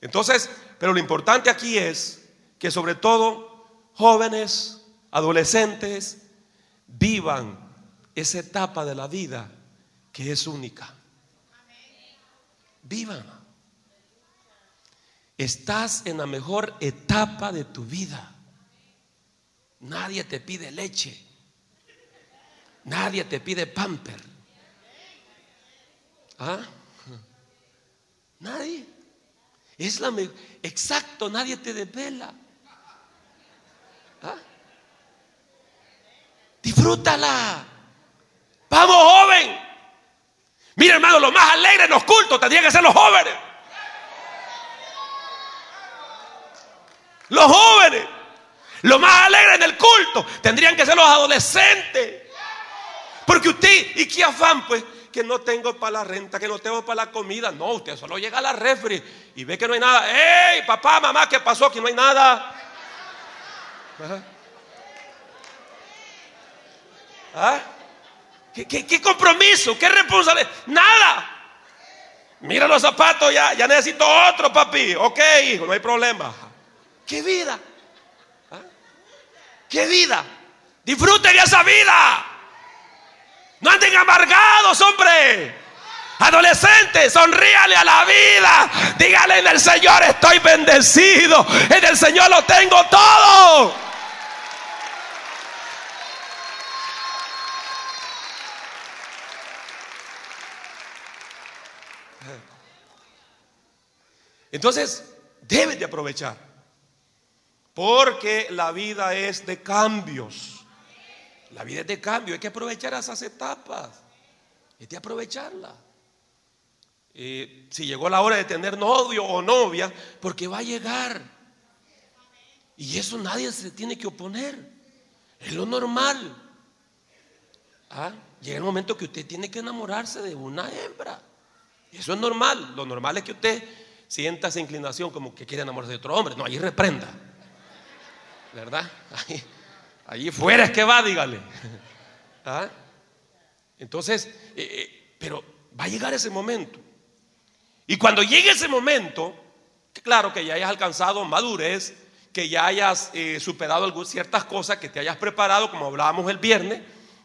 Entonces, pero lo importante aquí es que sobre todo jóvenes, adolescentes, vivan esa etapa de la vida que es única. Vivan. Estás en la mejor etapa de tu vida. Nadie te pide leche. Nadie te pide pamper. ¿Ah? Nadie. Es la exacto, nadie te desvela. ¿Ah? Disfrútala. Vamos, joven. Mira, hermano, lo más alegre en los cultos tendrían que ser los jóvenes. Los jóvenes. Lo más alegre en el culto tendrían que ser los adolescentes. Porque usted, ¿y qué afán? Pues que no tengo para la renta, que no tengo para la comida. No, usted solo llega a la refri y ve que no hay nada. ¡Ey, papá, mamá, qué pasó! Que no hay nada. ¿Ah? ¿Qué, compromiso? ¿Qué responsabilidad? Nada. Mira los zapatos ya, ya necesito otro, papi. Ok, hijo, no hay problema. ¿Qué vida? ¿Ah? ¿Qué vida? Disfruten esa vida. No anden amargados, hombre. Adolescentes, sonríale a la vida. Dígale en el Señor estoy bendecido. En el Señor lo tengo todo. Entonces, debes de aprovechar. Porque la vida es de cambios. La vida es de cambio. Hay que aprovechar esas etapas. Hay que aprovecharla. Si llegó la hora de tener novio o novia, porque va a llegar. Y eso nadie se tiene que oponer. Es lo normal. ¿Ah? Llega el momento que usted tiene que enamorarse de una hembra. Eso es normal. Lo normal es que usted sienta esa inclinación como que quiere enamorarse de otro hombre. No, ahí reprenda. ¿Verdad? Ahí, fuera es que va, dígale. ¿Ah? Entonces, eh, eh, pero va a llegar ese momento. Y cuando llegue ese momento, claro que ya hayas alcanzado madurez, que ya hayas eh, superado algunas, ciertas cosas, que te hayas preparado, como hablábamos el viernes,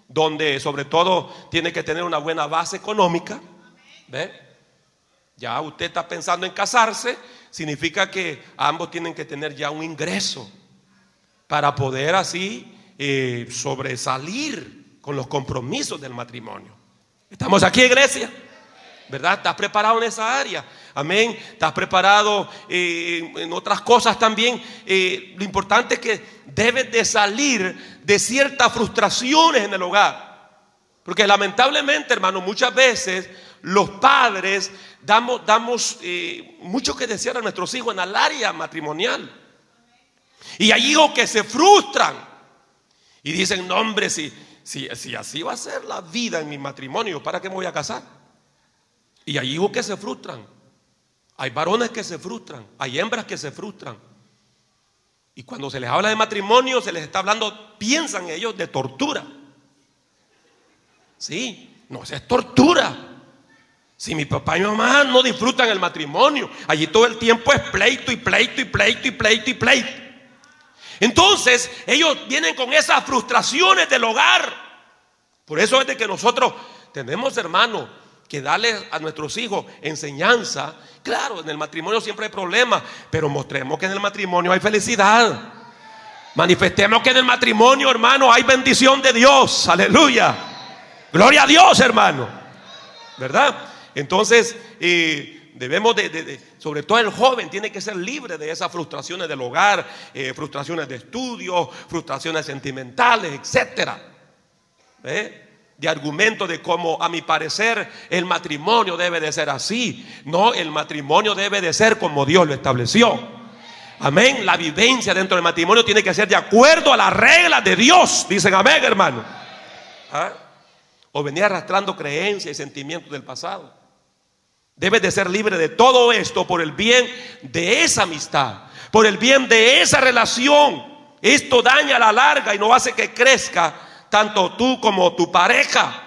donde sobre todo tiene que tener una buena base económica. ¿Ve? Ya usted está pensando en casarse, significa que ambos tienen que tener ya un ingreso para poder así eh, sobresalir con los compromisos del matrimonio. Estamos aquí, iglesia. ¿Verdad? ¿Estás preparado en esa área? Amén. ¿Estás preparado eh, en otras cosas también? Eh, lo importante es que debes de salir de ciertas frustraciones en el hogar. Porque lamentablemente, hermano, muchas veces los padres damos, damos mucho que desear a nuestros hijos en el área matrimonial. Y hay hijos que se frustran y dicen, no hombre, si, si, si así va a ser la vida en mi matrimonio, ¿para qué me voy a casar? Y hay hijos que se frustran. Hay varones que se frustran. Hay hembras que se frustran. Y cuando se les habla de matrimonio, se les está hablando, piensan ellos, de tortura. Sí, no, es tortura. Si mi papá y mi mamá no disfrutan el matrimonio, allí todo el tiempo es pleito y pleito y pleito y pleito y pleito. Entonces ellos vienen con esas frustraciones del hogar. Por eso es de que nosotros tenemos, hermanos, que darle a nuestros hijos enseñanza. Claro, en el matrimonio siempre hay problemas, pero mostremos que en el matrimonio hay felicidad. Manifestemos que en el matrimonio, hermano, hay bendición de Dios. Aleluya. Gloria a Dios, hermano. ¿Verdad? Entonces, eh, Debemos de, sobre todo el joven, tiene que ser libre de esas frustraciones del hogar, eh, frustraciones de estudio, frustraciones sentimentales, etcétera. De argumentos de cómo, a mi parecer, el matrimonio debe de ser así. No, el matrimonio debe de ser como Dios lo estableció. Amén. La vivencia dentro del matrimonio tiene que ser de acuerdo a las reglas de Dios. Dicen amén, hermano. ¿Ah? O venía arrastrando creencias y sentimientos del pasado. Debes de ser libre de todo esto por el bien de esa amistad, por el bien de esa relación. Esto daña a la larga y no hace que crezca tanto tú como tu pareja.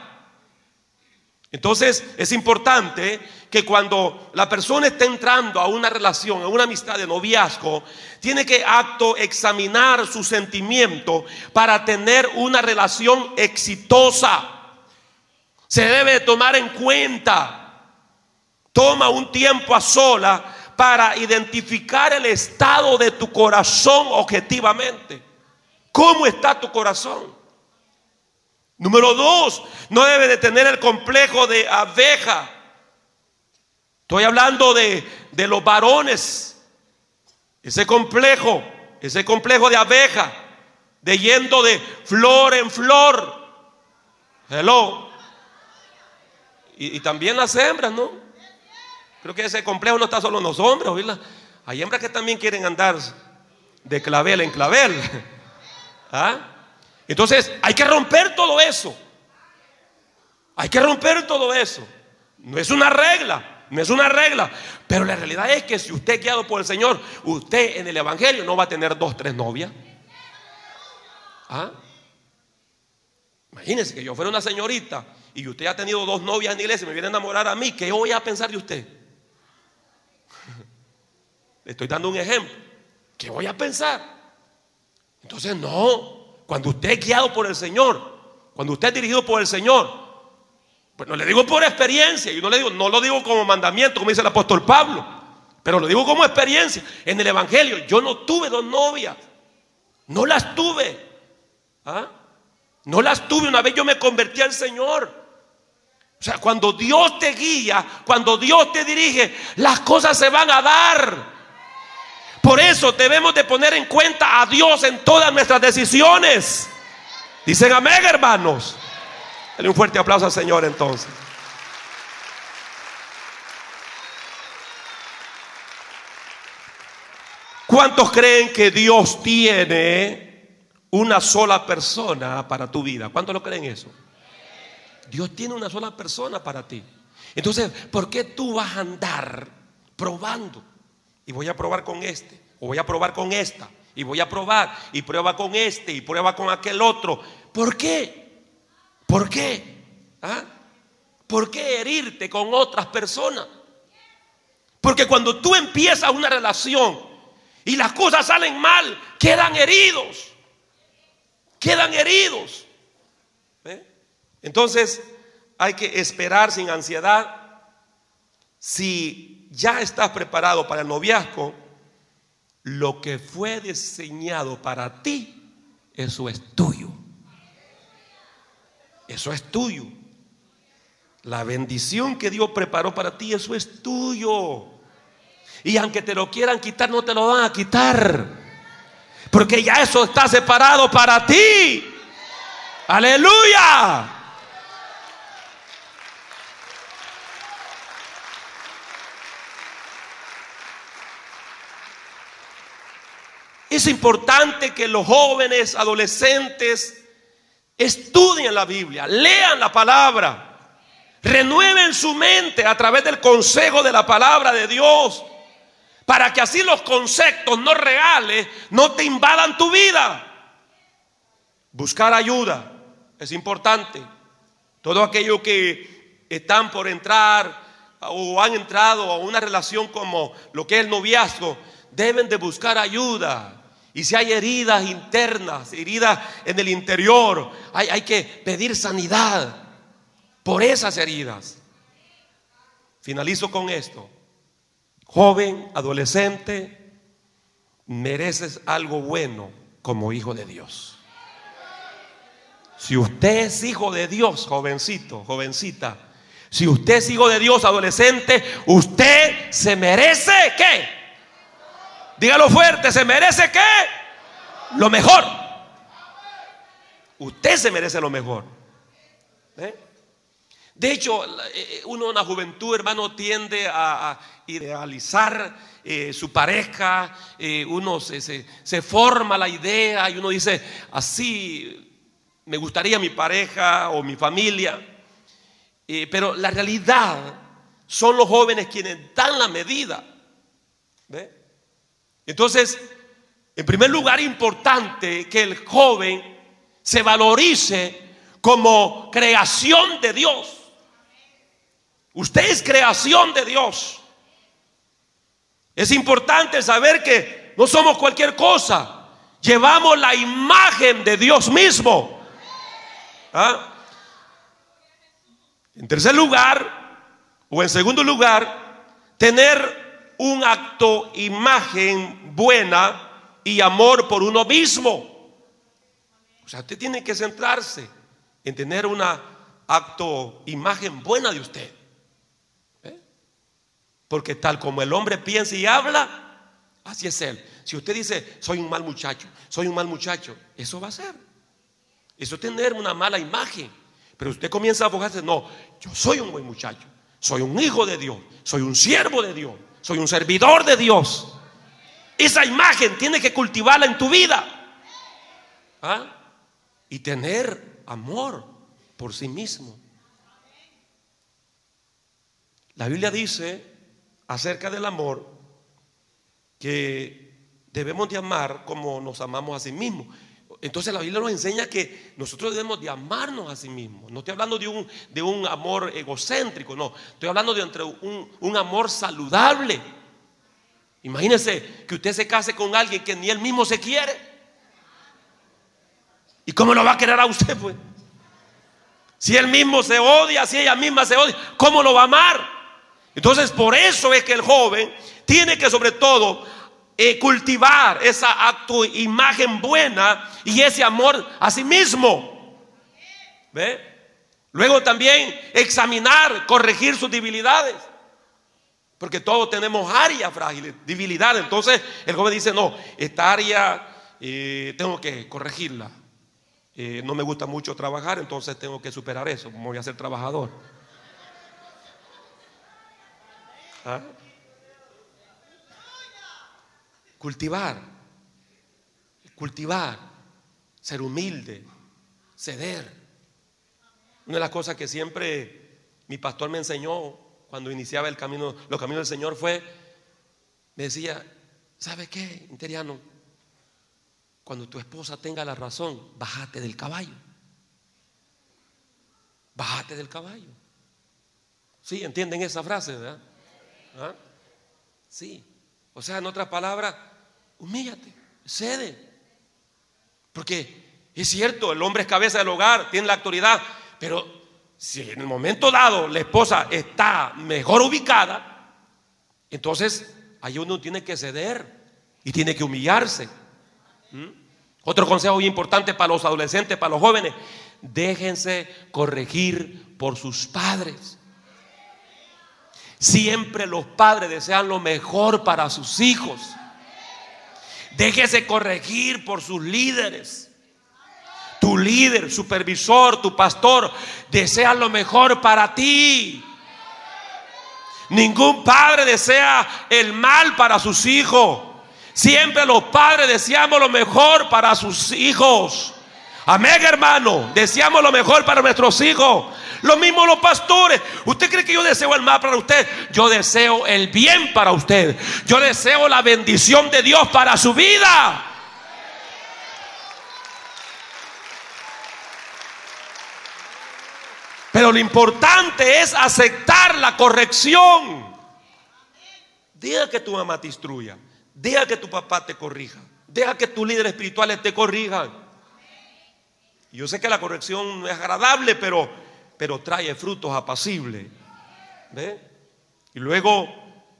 Entonces es importante que cuando la persona esté entrando a una relación, a una amistad de noviazgo, tiene que acto examinar su sentimiento para tener una relación exitosa. Se debe de tomar en cuenta Toma un tiempo a sola para identificar el estado de tu corazón objetivamente. ¿Cómo está tu corazón? Número dos, no debe de tener el complejo de abeja. Estoy hablando de, de los varones. Ese complejo, ese complejo de abeja, de yendo de flor en flor. Hello. Y, y también las hembras, ¿no? Creo que ese complejo no está solo en los hombres, ¿verdad? Hay hembras que también quieren andar de clavel en clavel. ¿Ah? Entonces, hay que romper todo eso. Hay que romper todo eso. No es una regla, no es una regla. Pero la realidad es que si usted es guiado por el Señor, usted en el Evangelio no va a tener dos, tres novias. ¿Ah? Imagínense que yo fuera una señorita y usted ha tenido dos novias en la iglesia y me viene a enamorar a mí, ¿qué voy a pensar de usted? Le estoy dando un ejemplo. ¿Qué voy a pensar? Entonces, no. Cuando usted es guiado por el Señor, cuando usted es dirigido por el Señor, pues no le digo por experiencia, yo no le digo, no lo digo como mandamiento, como dice el apóstol Pablo, pero lo digo como experiencia. En el Evangelio, yo no tuve dos novias, no las tuve. ¿Ah? No las tuve, una vez yo me convertí al Señor. O sea, cuando Dios te guía, cuando Dios te dirige, las cosas se van a dar. Por eso debemos de poner en cuenta a Dios en todas nuestras decisiones. Dicen amén, hermanos. Dale un fuerte aplauso al Señor entonces. ¿Cuántos creen que Dios tiene una sola persona para tu vida? ¿Cuántos lo creen eso? Dios tiene una sola persona para ti. Entonces, ¿por qué tú vas a andar probando? Y voy a probar con este, o voy a probar con esta, y voy a probar, y prueba con este, y prueba con aquel otro. ¿Por qué? ¿Por qué? ¿Ah? ¿Por qué herirte con otras personas? Porque cuando tú empiezas una relación y las cosas salen mal, quedan heridos. Quedan heridos. ¿Eh? Entonces hay que esperar sin ansiedad. Si ya estás preparado para el noviazgo, lo que fue diseñado para ti, eso es tuyo. Eso es tuyo. La bendición que Dios preparó para ti, eso es tuyo. Y aunque te lo quieran quitar, no te lo van a quitar. Porque ya eso está separado para ti. Aleluya. Es importante que los jóvenes, adolescentes, estudien la Biblia, lean la palabra, renueven su mente a través del consejo de la palabra de Dios para que así los conceptos no reales no te invadan tu vida. Buscar ayuda es importante. Todo aquello que están por entrar o han entrado a una relación como lo que es el noviazgo, deben de buscar ayuda. Y si hay heridas internas, heridas en el interior, hay, hay que pedir sanidad por esas heridas. Finalizo con esto joven, adolescente, mereces algo bueno como hijo de Dios. Si usted es hijo de Dios, jovencito, jovencita, si usted es hijo de Dios, adolescente, usted se merece qué? Dígalo fuerte, ¿se merece qué? Lo mejor. Usted se merece lo mejor. ¿Eh? De hecho, eh, uno en la juventud, hermano, tiende a, idealizar eh, su pareja, eh, uno se, forma la idea y uno dice, así me gustaría mi pareja o mi familia. pero la realidad son los jóvenes quienes dan la medida. Entonces, en primer lugar, importante que el joven se valorice como creación de Dios. Usted es creación de Dios. Es importante saber que no somos cualquier cosa. Llevamos la imagen de Dios mismo. ¿Ah? En tercer lugar, o en segundo lugar, tener un acto, imagen buena y amor por uno mismo. O sea, usted tiene que centrarse en tener una acto, imagen buena de usted. Porque tal como el hombre piensa y habla, así es él. Si usted dice, soy un mal muchacho, soy un mal muchacho, eso va a ser. Eso es tener una mala imagen. Pero usted comienza a abogarse, no, yo soy un buen muchacho, soy un hijo de Dios, soy un siervo de Dios, soy un servidor de Dios. Esa imagen tiene que cultivarla en tu vida. ¿Ah? Y tener amor por sí mismo. La Biblia dice acerca del amor que debemos de amar como nos amamos a sí mismos. Entonces la Biblia nos enseña que nosotros debemos de amarnos a sí mismos. No estoy hablando de un, de un amor egocéntrico, no. Estoy hablando de un, un amor saludable. Imagínese que usted se case con alguien que ni él mismo se quiere. ¿Y cómo lo va a querer a usted, pues? Si él mismo se odia, si ella misma se odia, ¿cómo lo va a amar? Entonces, por eso es que el joven tiene que sobre todo eh, cultivar esa acto, imagen buena y ese amor a sí mismo. ¿Ve? Luego también examinar, corregir sus debilidades. Porque todos tenemos áreas frágiles, debilidades. Entonces el joven dice, no, esta área eh, tengo que corregirla. Eh, no me gusta mucho trabajar, entonces tengo que superar eso. Voy a ser trabajador. ¿Ah? Cultivar, cultivar, ser humilde, ceder. Una de las cosas que siempre mi pastor me enseñó cuando iniciaba el camino, los caminos del Señor fue, me decía, ¿sabe qué, interiano? Cuando tu esposa tenga la razón, bájate del caballo. Bájate del caballo. ¿Sí? ¿Entienden esa frase, verdad? ¿Ah? Sí. O sea, en otras palabras, humíllate, cede. Porque es cierto, el hombre es cabeza del hogar, tiene la autoridad, pero si en el momento dado la esposa está mejor ubicada, entonces ahí uno tiene que ceder y tiene que humillarse. ¿Mm? Otro consejo muy importante para los adolescentes, para los jóvenes, déjense corregir por sus padres. Siempre los padres desean lo mejor para sus hijos. Déjese corregir por sus líderes. Tu líder, supervisor, tu pastor desea lo mejor para ti. Ningún padre desea el mal para sus hijos. Siempre los padres deseamos lo mejor para sus hijos. Amén, hermano. Deseamos lo mejor para nuestros hijos. Lo mismo los pastores. ¿Usted cree que yo deseo el mal para usted? Yo deseo el bien para usted. Yo deseo la bendición de Dios para su vida. Pero lo importante es aceptar la corrección. Deja que tu mamá te instruya. Deja que tu papá te corrija. Deja que tus líderes espirituales te corrijan. Yo sé que la corrección no es agradable, pero pero trae frutos apacibles. ¿Ve? Y luego,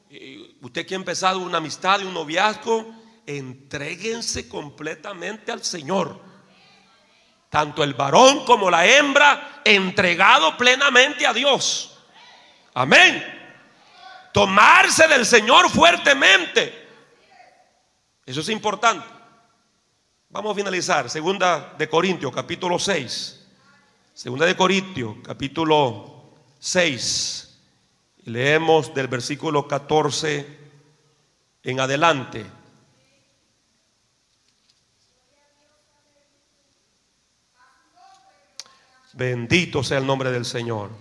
eh, usted que ha empezado una amistad y un noviazgo, entréguense completamente al Señor. Tanto el varón como la hembra, entregado plenamente a Dios. Amén. Tomarse del Señor fuertemente. Eso es importante. Vamos a finalizar. Segunda de Corintios, capítulo 6. Segunda de Corintios, capítulo 6. leemos del versículo 14 en adelante. Bendito sea el nombre del Señor.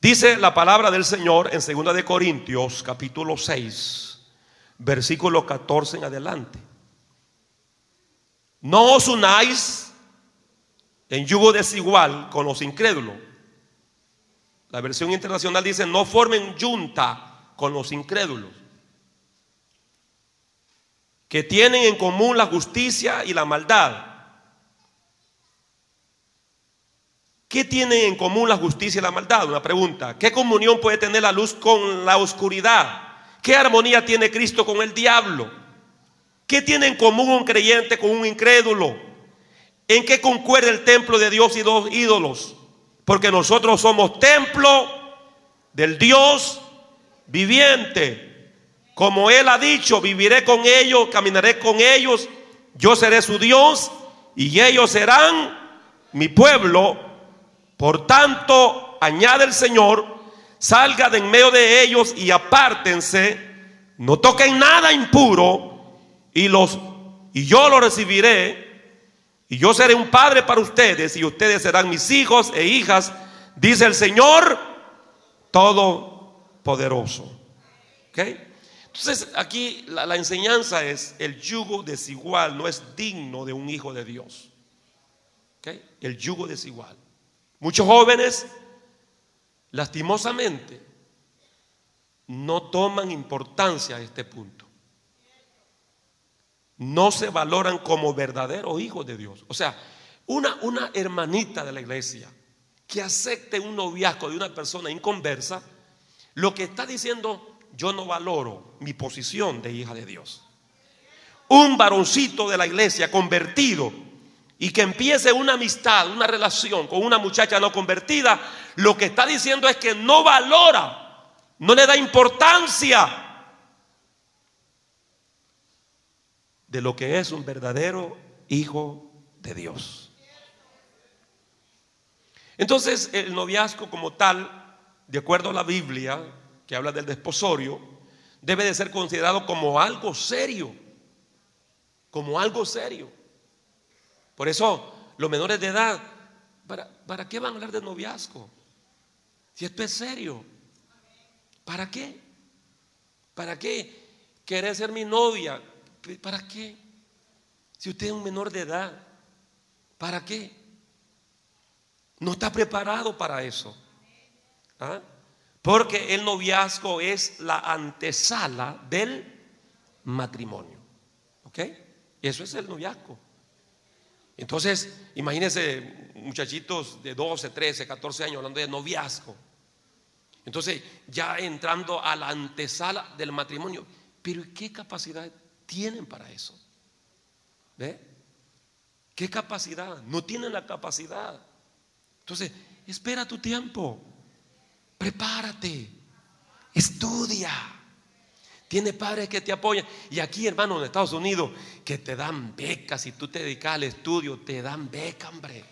Dice la palabra del Señor en Segunda de Corintios, capítulo 6, versículo 14 en adelante. No os unáis en yugo desigual con los incrédulos. La versión internacional dice, no formen junta con los incrédulos, que tienen en común la justicia y la maldad. ¿Qué tienen en común la justicia y la maldad? Una pregunta. ¿Qué comunión puede tener la luz con la oscuridad? ¿Qué armonía tiene Cristo con el diablo? ¿Qué tiene en común un creyente con un incrédulo? ¿En qué concuerda el templo de Dios y dos ídolos? Porque nosotros somos templo del Dios viviente. Como Él ha dicho, viviré con ellos, caminaré con ellos, yo seré su Dios y ellos serán mi pueblo. Por tanto, añade el Señor, salga de en medio de ellos y apártense, no toquen nada impuro y los y yo lo recibiré y yo seré un padre para ustedes y ustedes serán mis hijos e hijas, dice el Señor todopoderoso. ¿Ok? Entonces aquí la, la, enseñanza es el yugo desigual no es digno de un hijo de Dios. ¿Ok? El yugo desigual. Muchos jóvenes, lastimosamente, no toman importancia a este punto no se valoran como verdaderos hijos de Dios. O sea, una, una hermanita de la iglesia que acepte un noviazgo de una persona inconversa, lo que está diciendo, yo no valoro mi posición de hija de Dios. Un varoncito de la iglesia convertido y que empiece una amistad, una relación con una muchacha no convertida, lo que está diciendo es que no valora, no le da importancia de lo que es un verdadero hijo de Dios. Entonces, el noviazgo como tal, de acuerdo a la Biblia, que habla del desposorio, debe de ser considerado como algo serio, como algo serio. Por eso, los menores de edad, ¿para, para qué van a hablar de noviazgo? Si esto es serio, ¿para qué? ¿Para qué querer ser mi novia? ¿Para qué? Si usted es un menor de edad, ¿para qué? No está preparado para eso. ¿Ah? Porque el noviazgo es la antesala del matrimonio. ¿Ok? Eso es el noviazgo. Entonces, imagínense muchachitos de 12, 13, 14 años hablando de noviazgo. Entonces, ya entrando a la antesala del matrimonio. Pero ¿qué capacidad tienen para eso? ¿Ve? ¿Qué capacidad? No tienen la capacidad. Entonces, espera tu tiempo. Prepárate. Estudia. Tiene padres que te apoyan. Y aquí, hermano, en Estados Unidos, que te dan becas. Si tú te dedicas al estudio, te dan beca, hombre.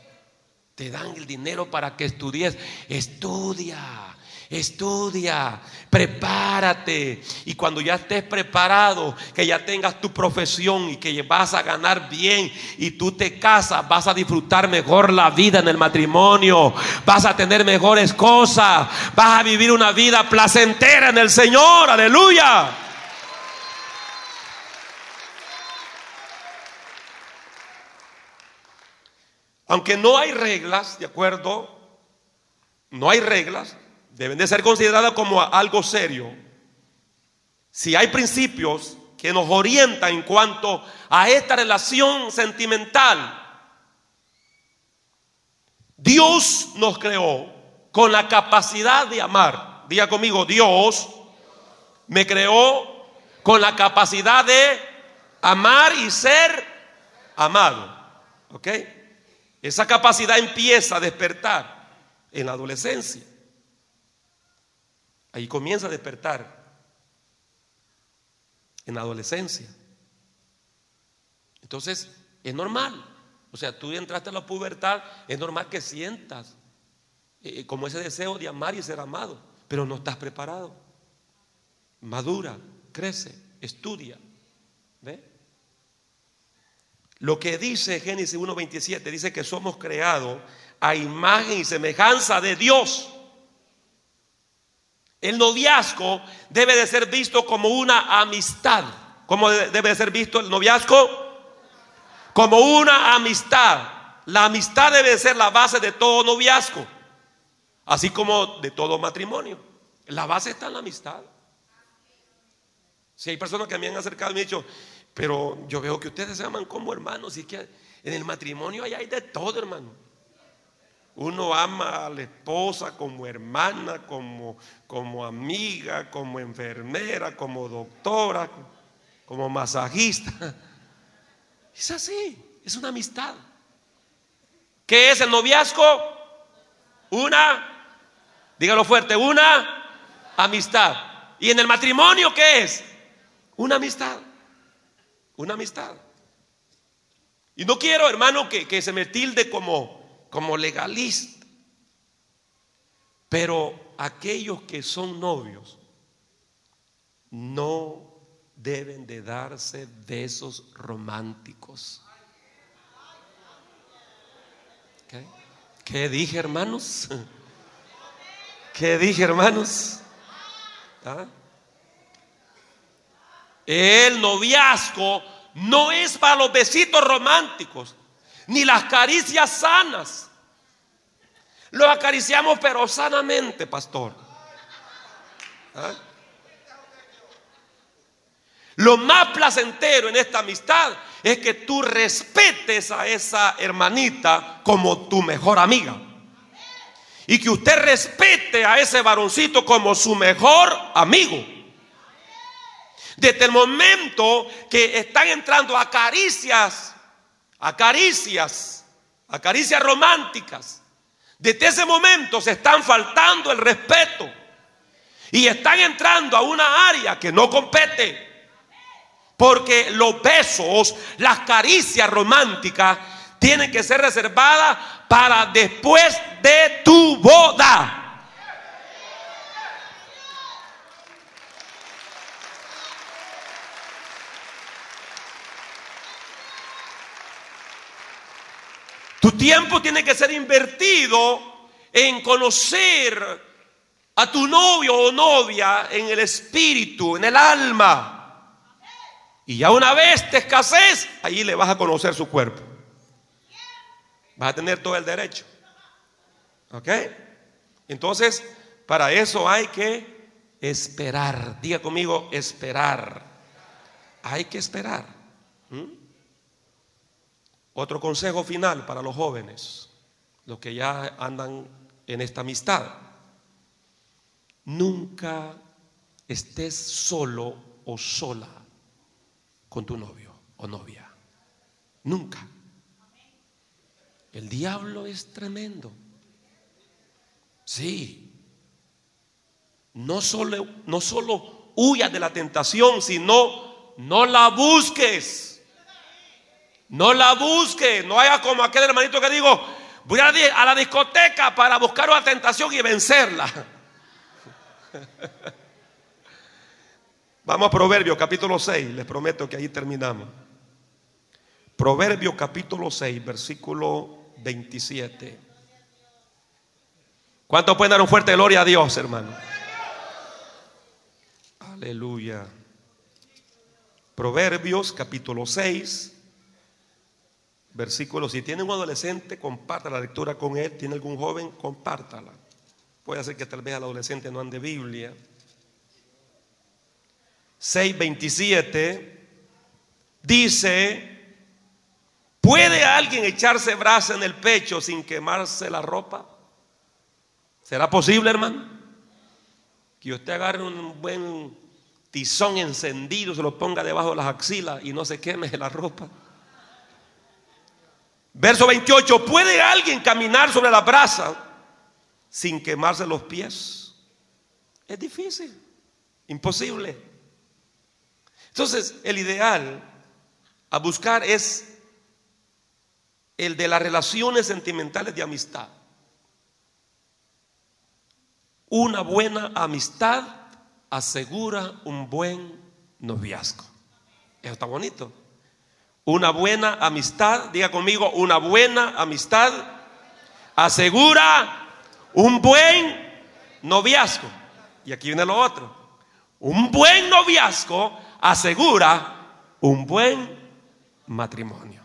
Te dan el dinero para que estudies. Estudia. Estudia, prepárate y cuando ya estés preparado, que ya tengas tu profesión y que vas a ganar bien y tú te casas, vas a disfrutar mejor la vida en el matrimonio, vas a tener mejores cosas, vas a vivir una vida placentera en el Señor, aleluya. Aunque no hay reglas, ¿de acuerdo? No hay reglas, deben de ser consideradas como algo serio. Si hay principios que nos orientan en cuanto a esta relación sentimental, Dios nos creó con la capacidad de amar. Diga conmigo, Dios me creó con la capacidad de amar y ser amado. ¿Ok? Esa capacidad empieza a despertar en la adolescencia. Ahí comienza a despertar en la adolescencia. Entonces, es normal. O sea, tú entraste a la pubertad, es normal que sientas eh, como ese deseo de amar y ser amado, pero no estás preparado. Madura, crece, estudia. ¿Ve? Lo que dice Génesis 1.27, dice que somos creados a imagen y semejanza de Dios. El noviazgo debe de ser visto como una amistad. ¿Cómo debe de ser visto el noviazgo? Como una amistad. La amistad debe de ser la base de todo noviazgo, así como de todo matrimonio. La base está en la amistad. Si hay personas que me han acercado y me han dicho, pero yo veo que ustedes se aman como hermanos y que en el matrimonio hay de todo, hermano. Uno ama a la esposa como hermana, como, como amiga, como enfermera, como doctora, como masajista. Es así, es una amistad. ¿Qué es el noviazgo? Una, dígalo fuerte, una amistad. ¿Y en el matrimonio qué es? Una amistad. Una amistad. Y no quiero, hermano, que, que se me tilde como, como legalista. Pero aquellos que son novios no deben de darse besos románticos. ¿Qué, dije, hermanos? ¿Qué dije, hermanos? ¿Ah? El noviazgo no es para los besitos románticos, ni las caricias sanas. Lo acariciamos pero sanamente, pastor. ¿Ah? Lo más placentero en esta amistad es que tú respetes a esa hermanita como tu mejor amiga. Y que usted respete a ese varoncito como su mejor amigo. Desde el momento que están entrando a caricias, a caricias, a caricias románticas, desde ese momento se están faltando el respeto y están entrando a una área que no compete. Porque los besos, las caricias románticas tienen que ser reservadas para después de tu boda. Tu tiempo tiene que ser invertido en conocer a tu novio o novia en el espíritu, en el alma. Y ya una vez te escases, allí le vas a conocer su cuerpo. Vas a tener todo el derecho. ¿Ok? Entonces, Para eso hay que esperar. Diga conmigo, esperar. Hay que esperar. ¿Mm? Otro consejo final para los jóvenes, los que ya andan en esta amistad. Nunca estés solo o sola con tu novio o novia. Nunca. El diablo es tremendo. Sí. No solo, no solo huyas de la tentación, sino no la busques. No la busques. No haya como aquel hermanito que digo, voy a, a la discoteca para buscar una tentación y vencerla. Vamos a Proverbios capítulo 6, les prometo que ahí terminamos. Proverbios capítulo 6, versículo 27. ¿Cuánto pueden dar un fuerte gloria a Dios, hermano? Aleluya. Proverbios capítulo 6, versículo. Si tiene un adolescente, comparta la lectura con él. ¿Tiene algún joven? Compártala. Puede ser que tal vez el adolescente no ande Biblia. 6:27 dice, ¿puede alguien echarse brasa en el pecho sin quemarse la ropa? ¿Será posible, hermano? Que usted agarre un buen tizón encendido, se lo ponga debajo de las axilas y no se queme la ropa. Verso 28, ¿puede alguien caminar sobre la brasa sin quemarse los pies? Es difícil, imposible. Entonces, el ideal a buscar es el de las relaciones sentimentales de amistad. Una buena amistad asegura un buen noviazgo. Eso está bonito. Una buena amistad, diga conmigo, una buena amistad asegura un buen noviazgo. Y aquí viene lo otro. Un buen noviazgo asegura un buen matrimonio.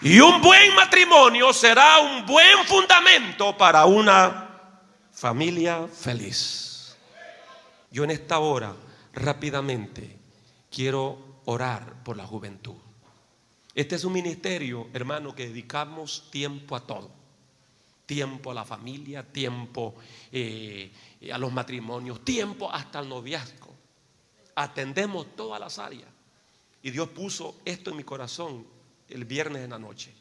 Y un buen matrimonio será un buen fundamento para una familia feliz. Yo en esta hora rápidamente quiero orar por la juventud. Este es un ministerio, hermano, que dedicamos tiempo a todo. Tiempo a la familia, tiempo eh, a los matrimonios, tiempo hasta el noviazgo. Atendemos todas las áreas. Y Dios puso esto en mi corazón el viernes en la noche.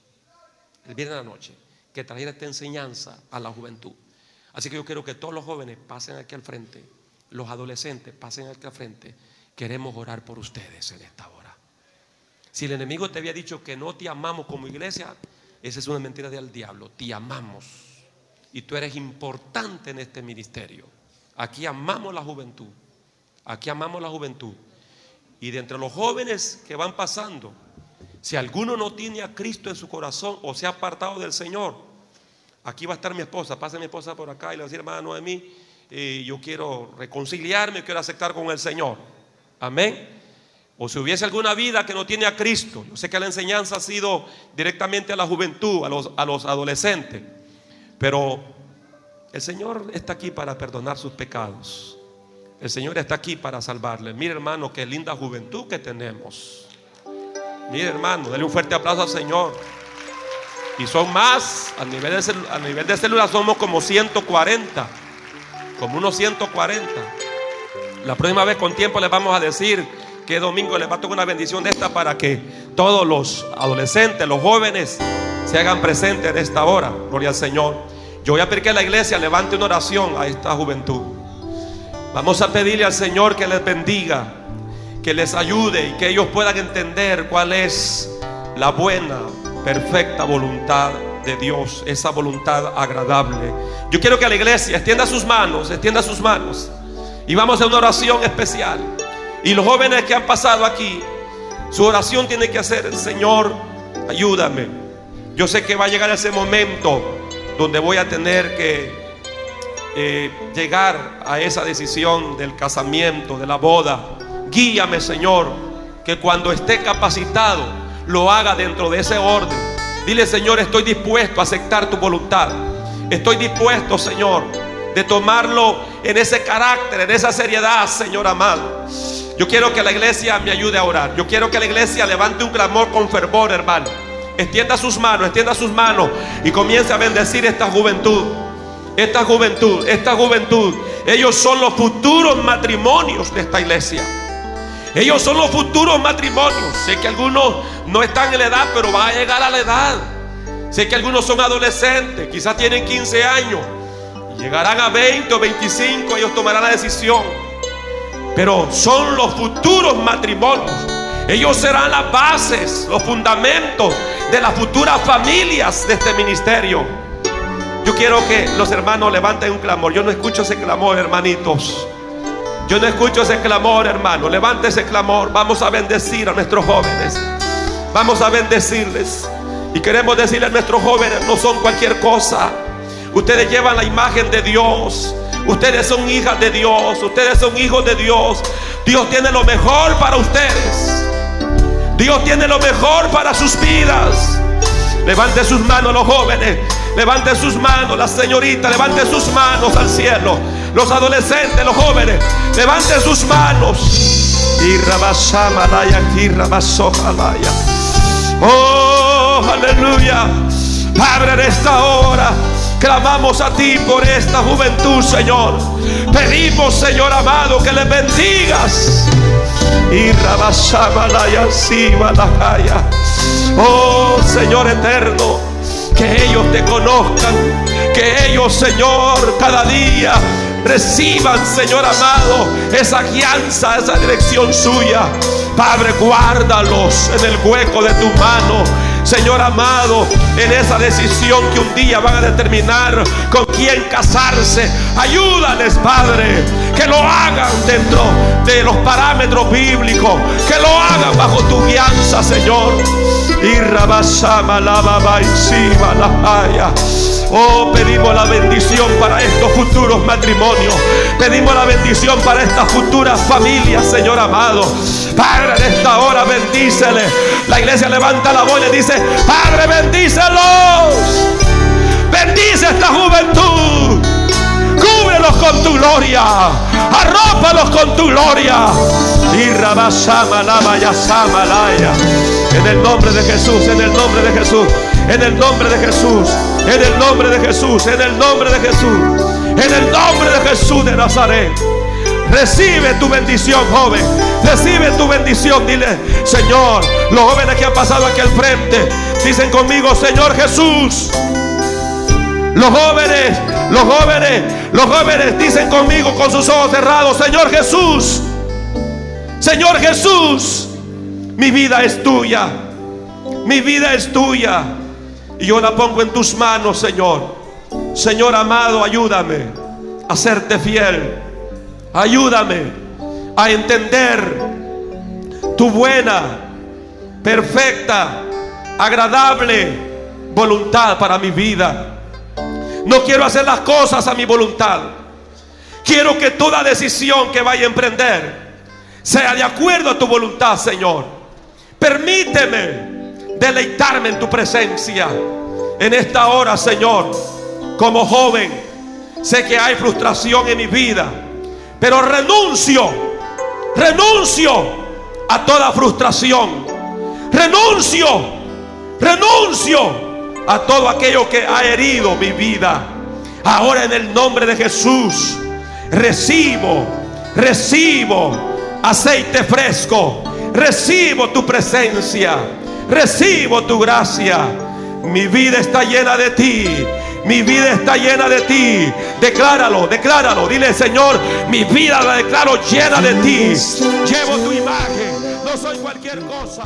El viernes en la noche. Que trajera esta enseñanza a la juventud. Así que yo quiero que todos los jóvenes pasen aquí al frente. Los adolescentes pasen aquí al frente. Queremos orar por ustedes en esta hora. Si el enemigo te había dicho que no te amamos como iglesia, esa es una mentira del diablo. Te amamos. Y tú eres importante en este ministerio. Aquí amamos la juventud. Aquí amamos la juventud. Y de entre los jóvenes que van pasando, si alguno no tiene a Cristo en su corazón o se ha apartado del Señor, aquí va a estar mi esposa. Pase mi esposa por acá y le va a decir, hermano Noemí, eh, yo quiero reconciliarme, quiero aceptar con el Señor. Amén o si hubiese alguna vida que no tiene a Cristo, yo sé que la enseñanza ha sido directamente a la juventud, a los, a los adolescentes, pero el Señor está aquí para perdonar sus pecados. El Señor está aquí para salvarle. Mire hermano, qué linda juventud que tenemos. Mire hermano, denle un fuerte aplauso al Señor. Y son más, a nivel de, a nivel de célula somos como 140, como unos 140. La próxima vez con tiempo les vamos a decir que domingo les va a tocar una bendición de esta para que todos los adolescentes, los jóvenes, se hagan presentes en esta hora. Gloria al Señor. Yo voy a pedir que la iglesia levante una oración a esta juventud. Vamos a pedirle al Señor que les bendiga, que les ayude y que ellos puedan entender cuál es la buena, perfecta voluntad de Dios, esa voluntad agradable. Yo quiero que la iglesia extienda sus manos, extienda sus manos y vamos a una oración especial. Y los jóvenes que han pasado aquí, su oración tiene que hacer, Señor, ayúdame. Yo sé que va a llegar ese momento donde voy a tener que eh, llegar a esa decisión del casamiento, de la boda. Guíame, Señor, que cuando esté capacitado lo haga dentro de ese orden. Dile, Señor, estoy dispuesto a aceptar tu voluntad. Estoy dispuesto, Señor, de tomarlo en ese carácter, en esa seriedad, Señor amado. Yo quiero que la iglesia me ayude a orar. Yo quiero que la iglesia levante un clamor con fervor, hermano. Extienda sus manos, extienda sus manos y comience a bendecir esta juventud. Esta juventud, esta juventud. Ellos son los futuros matrimonios de esta iglesia. Ellos son los futuros matrimonios. Sé que algunos no están en la edad, pero van a llegar a la edad. Sé que algunos son adolescentes, quizás tienen 15 años. Llegarán a 20 o 25, ellos tomarán la decisión. Pero son los futuros matrimonios. Ellos serán las bases, los fundamentos de las futuras familias de este ministerio. Yo quiero que los hermanos levanten un clamor. Yo no escucho ese clamor, hermanitos. Yo no escucho ese clamor, hermano. Levante ese clamor. Vamos a bendecir a nuestros jóvenes. Vamos a bendecirles. Y queremos decirle a nuestros jóvenes, no son cualquier cosa. Ustedes llevan la imagen de Dios. Ustedes son hijas de Dios. Ustedes son hijos de Dios. Dios tiene lo mejor para ustedes. Dios tiene lo mejor para sus vidas. Levante sus manos los jóvenes. Levante sus manos las señoritas. Levante sus manos al cielo. Los adolescentes, los jóvenes. Levante sus manos. Y Oh, aleluya. Padre, en esta hora clamamos a ti por esta juventud, Señor. Pedimos, Señor amado, que les bendigas. Y Oh, Señor eterno, que ellos te conozcan. Que ellos, Señor, cada día reciban, Señor amado, esa guianza, esa dirección suya. Padre, guárdalos en el hueco de tu mano. Señor amado, en esa decisión que un día van a determinar con quién casarse. Ayúdales, Padre, que lo hagan dentro de los parámetros bíblicos, que lo hagan bajo tu guianza, Señor. Y rabasama la baba y la haya. Oh, pedimos la bendición para estos futuros matrimonios. Pedimos la bendición para estas futuras familias, Señor amado. Padre, en esta hora bendícele. La iglesia levanta la voz y dice, Padre, bendícelos. Bendice esta juventud. Cúbrelos con tu gloria. Arrópalos con tu gloria. En el nombre de Jesús, en el nombre de Jesús, en el nombre de Jesús. En el nombre de Jesús, en el nombre de Jesús, en el nombre de Jesús de Nazaret. Recibe tu bendición, joven. Recibe tu bendición. Dile, Señor, los jóvenes que han pasado aquí al frente, dicen conmigo, Señor Jesús. Los jóvenes, los jóvenes, los jóvenes dicen conmigo con sus ojos cerrados, Señor Jesús. Señor Jesús, mi vida es tuya. Mi vida es tuya. Y yo la pongo en tus manos, Señor. Señor amado, ayúdame a serte fiel. Ayúdame a entender tu buena, perfecta, agradable voluntad para mi vida. No quiero hacer las cosas a mi voluntad. Quiero que toda decisión que vaya a emprender sea de acuerdo a tu voluntad, Señor. Permíteme deleitarme en tu presencia. En esta hora, Señor, como joven, sé que hay frustración en mi vida, pero renuncio, renuncio a toda frustración. Renuncio, renuncio a todo aquello que ha herido mi vida. Ahora en el nombre de Jesús, recibo, recibo aceite fresco, recibo tu presencia recibo tu gracia. Mi vida está llena de ti. Mi vida está llena de ti. Decláralo, decláralo. Dile, Señor, mi vida la declaro llena de ti. Llevo tu imagen. No soy cualquier cosa.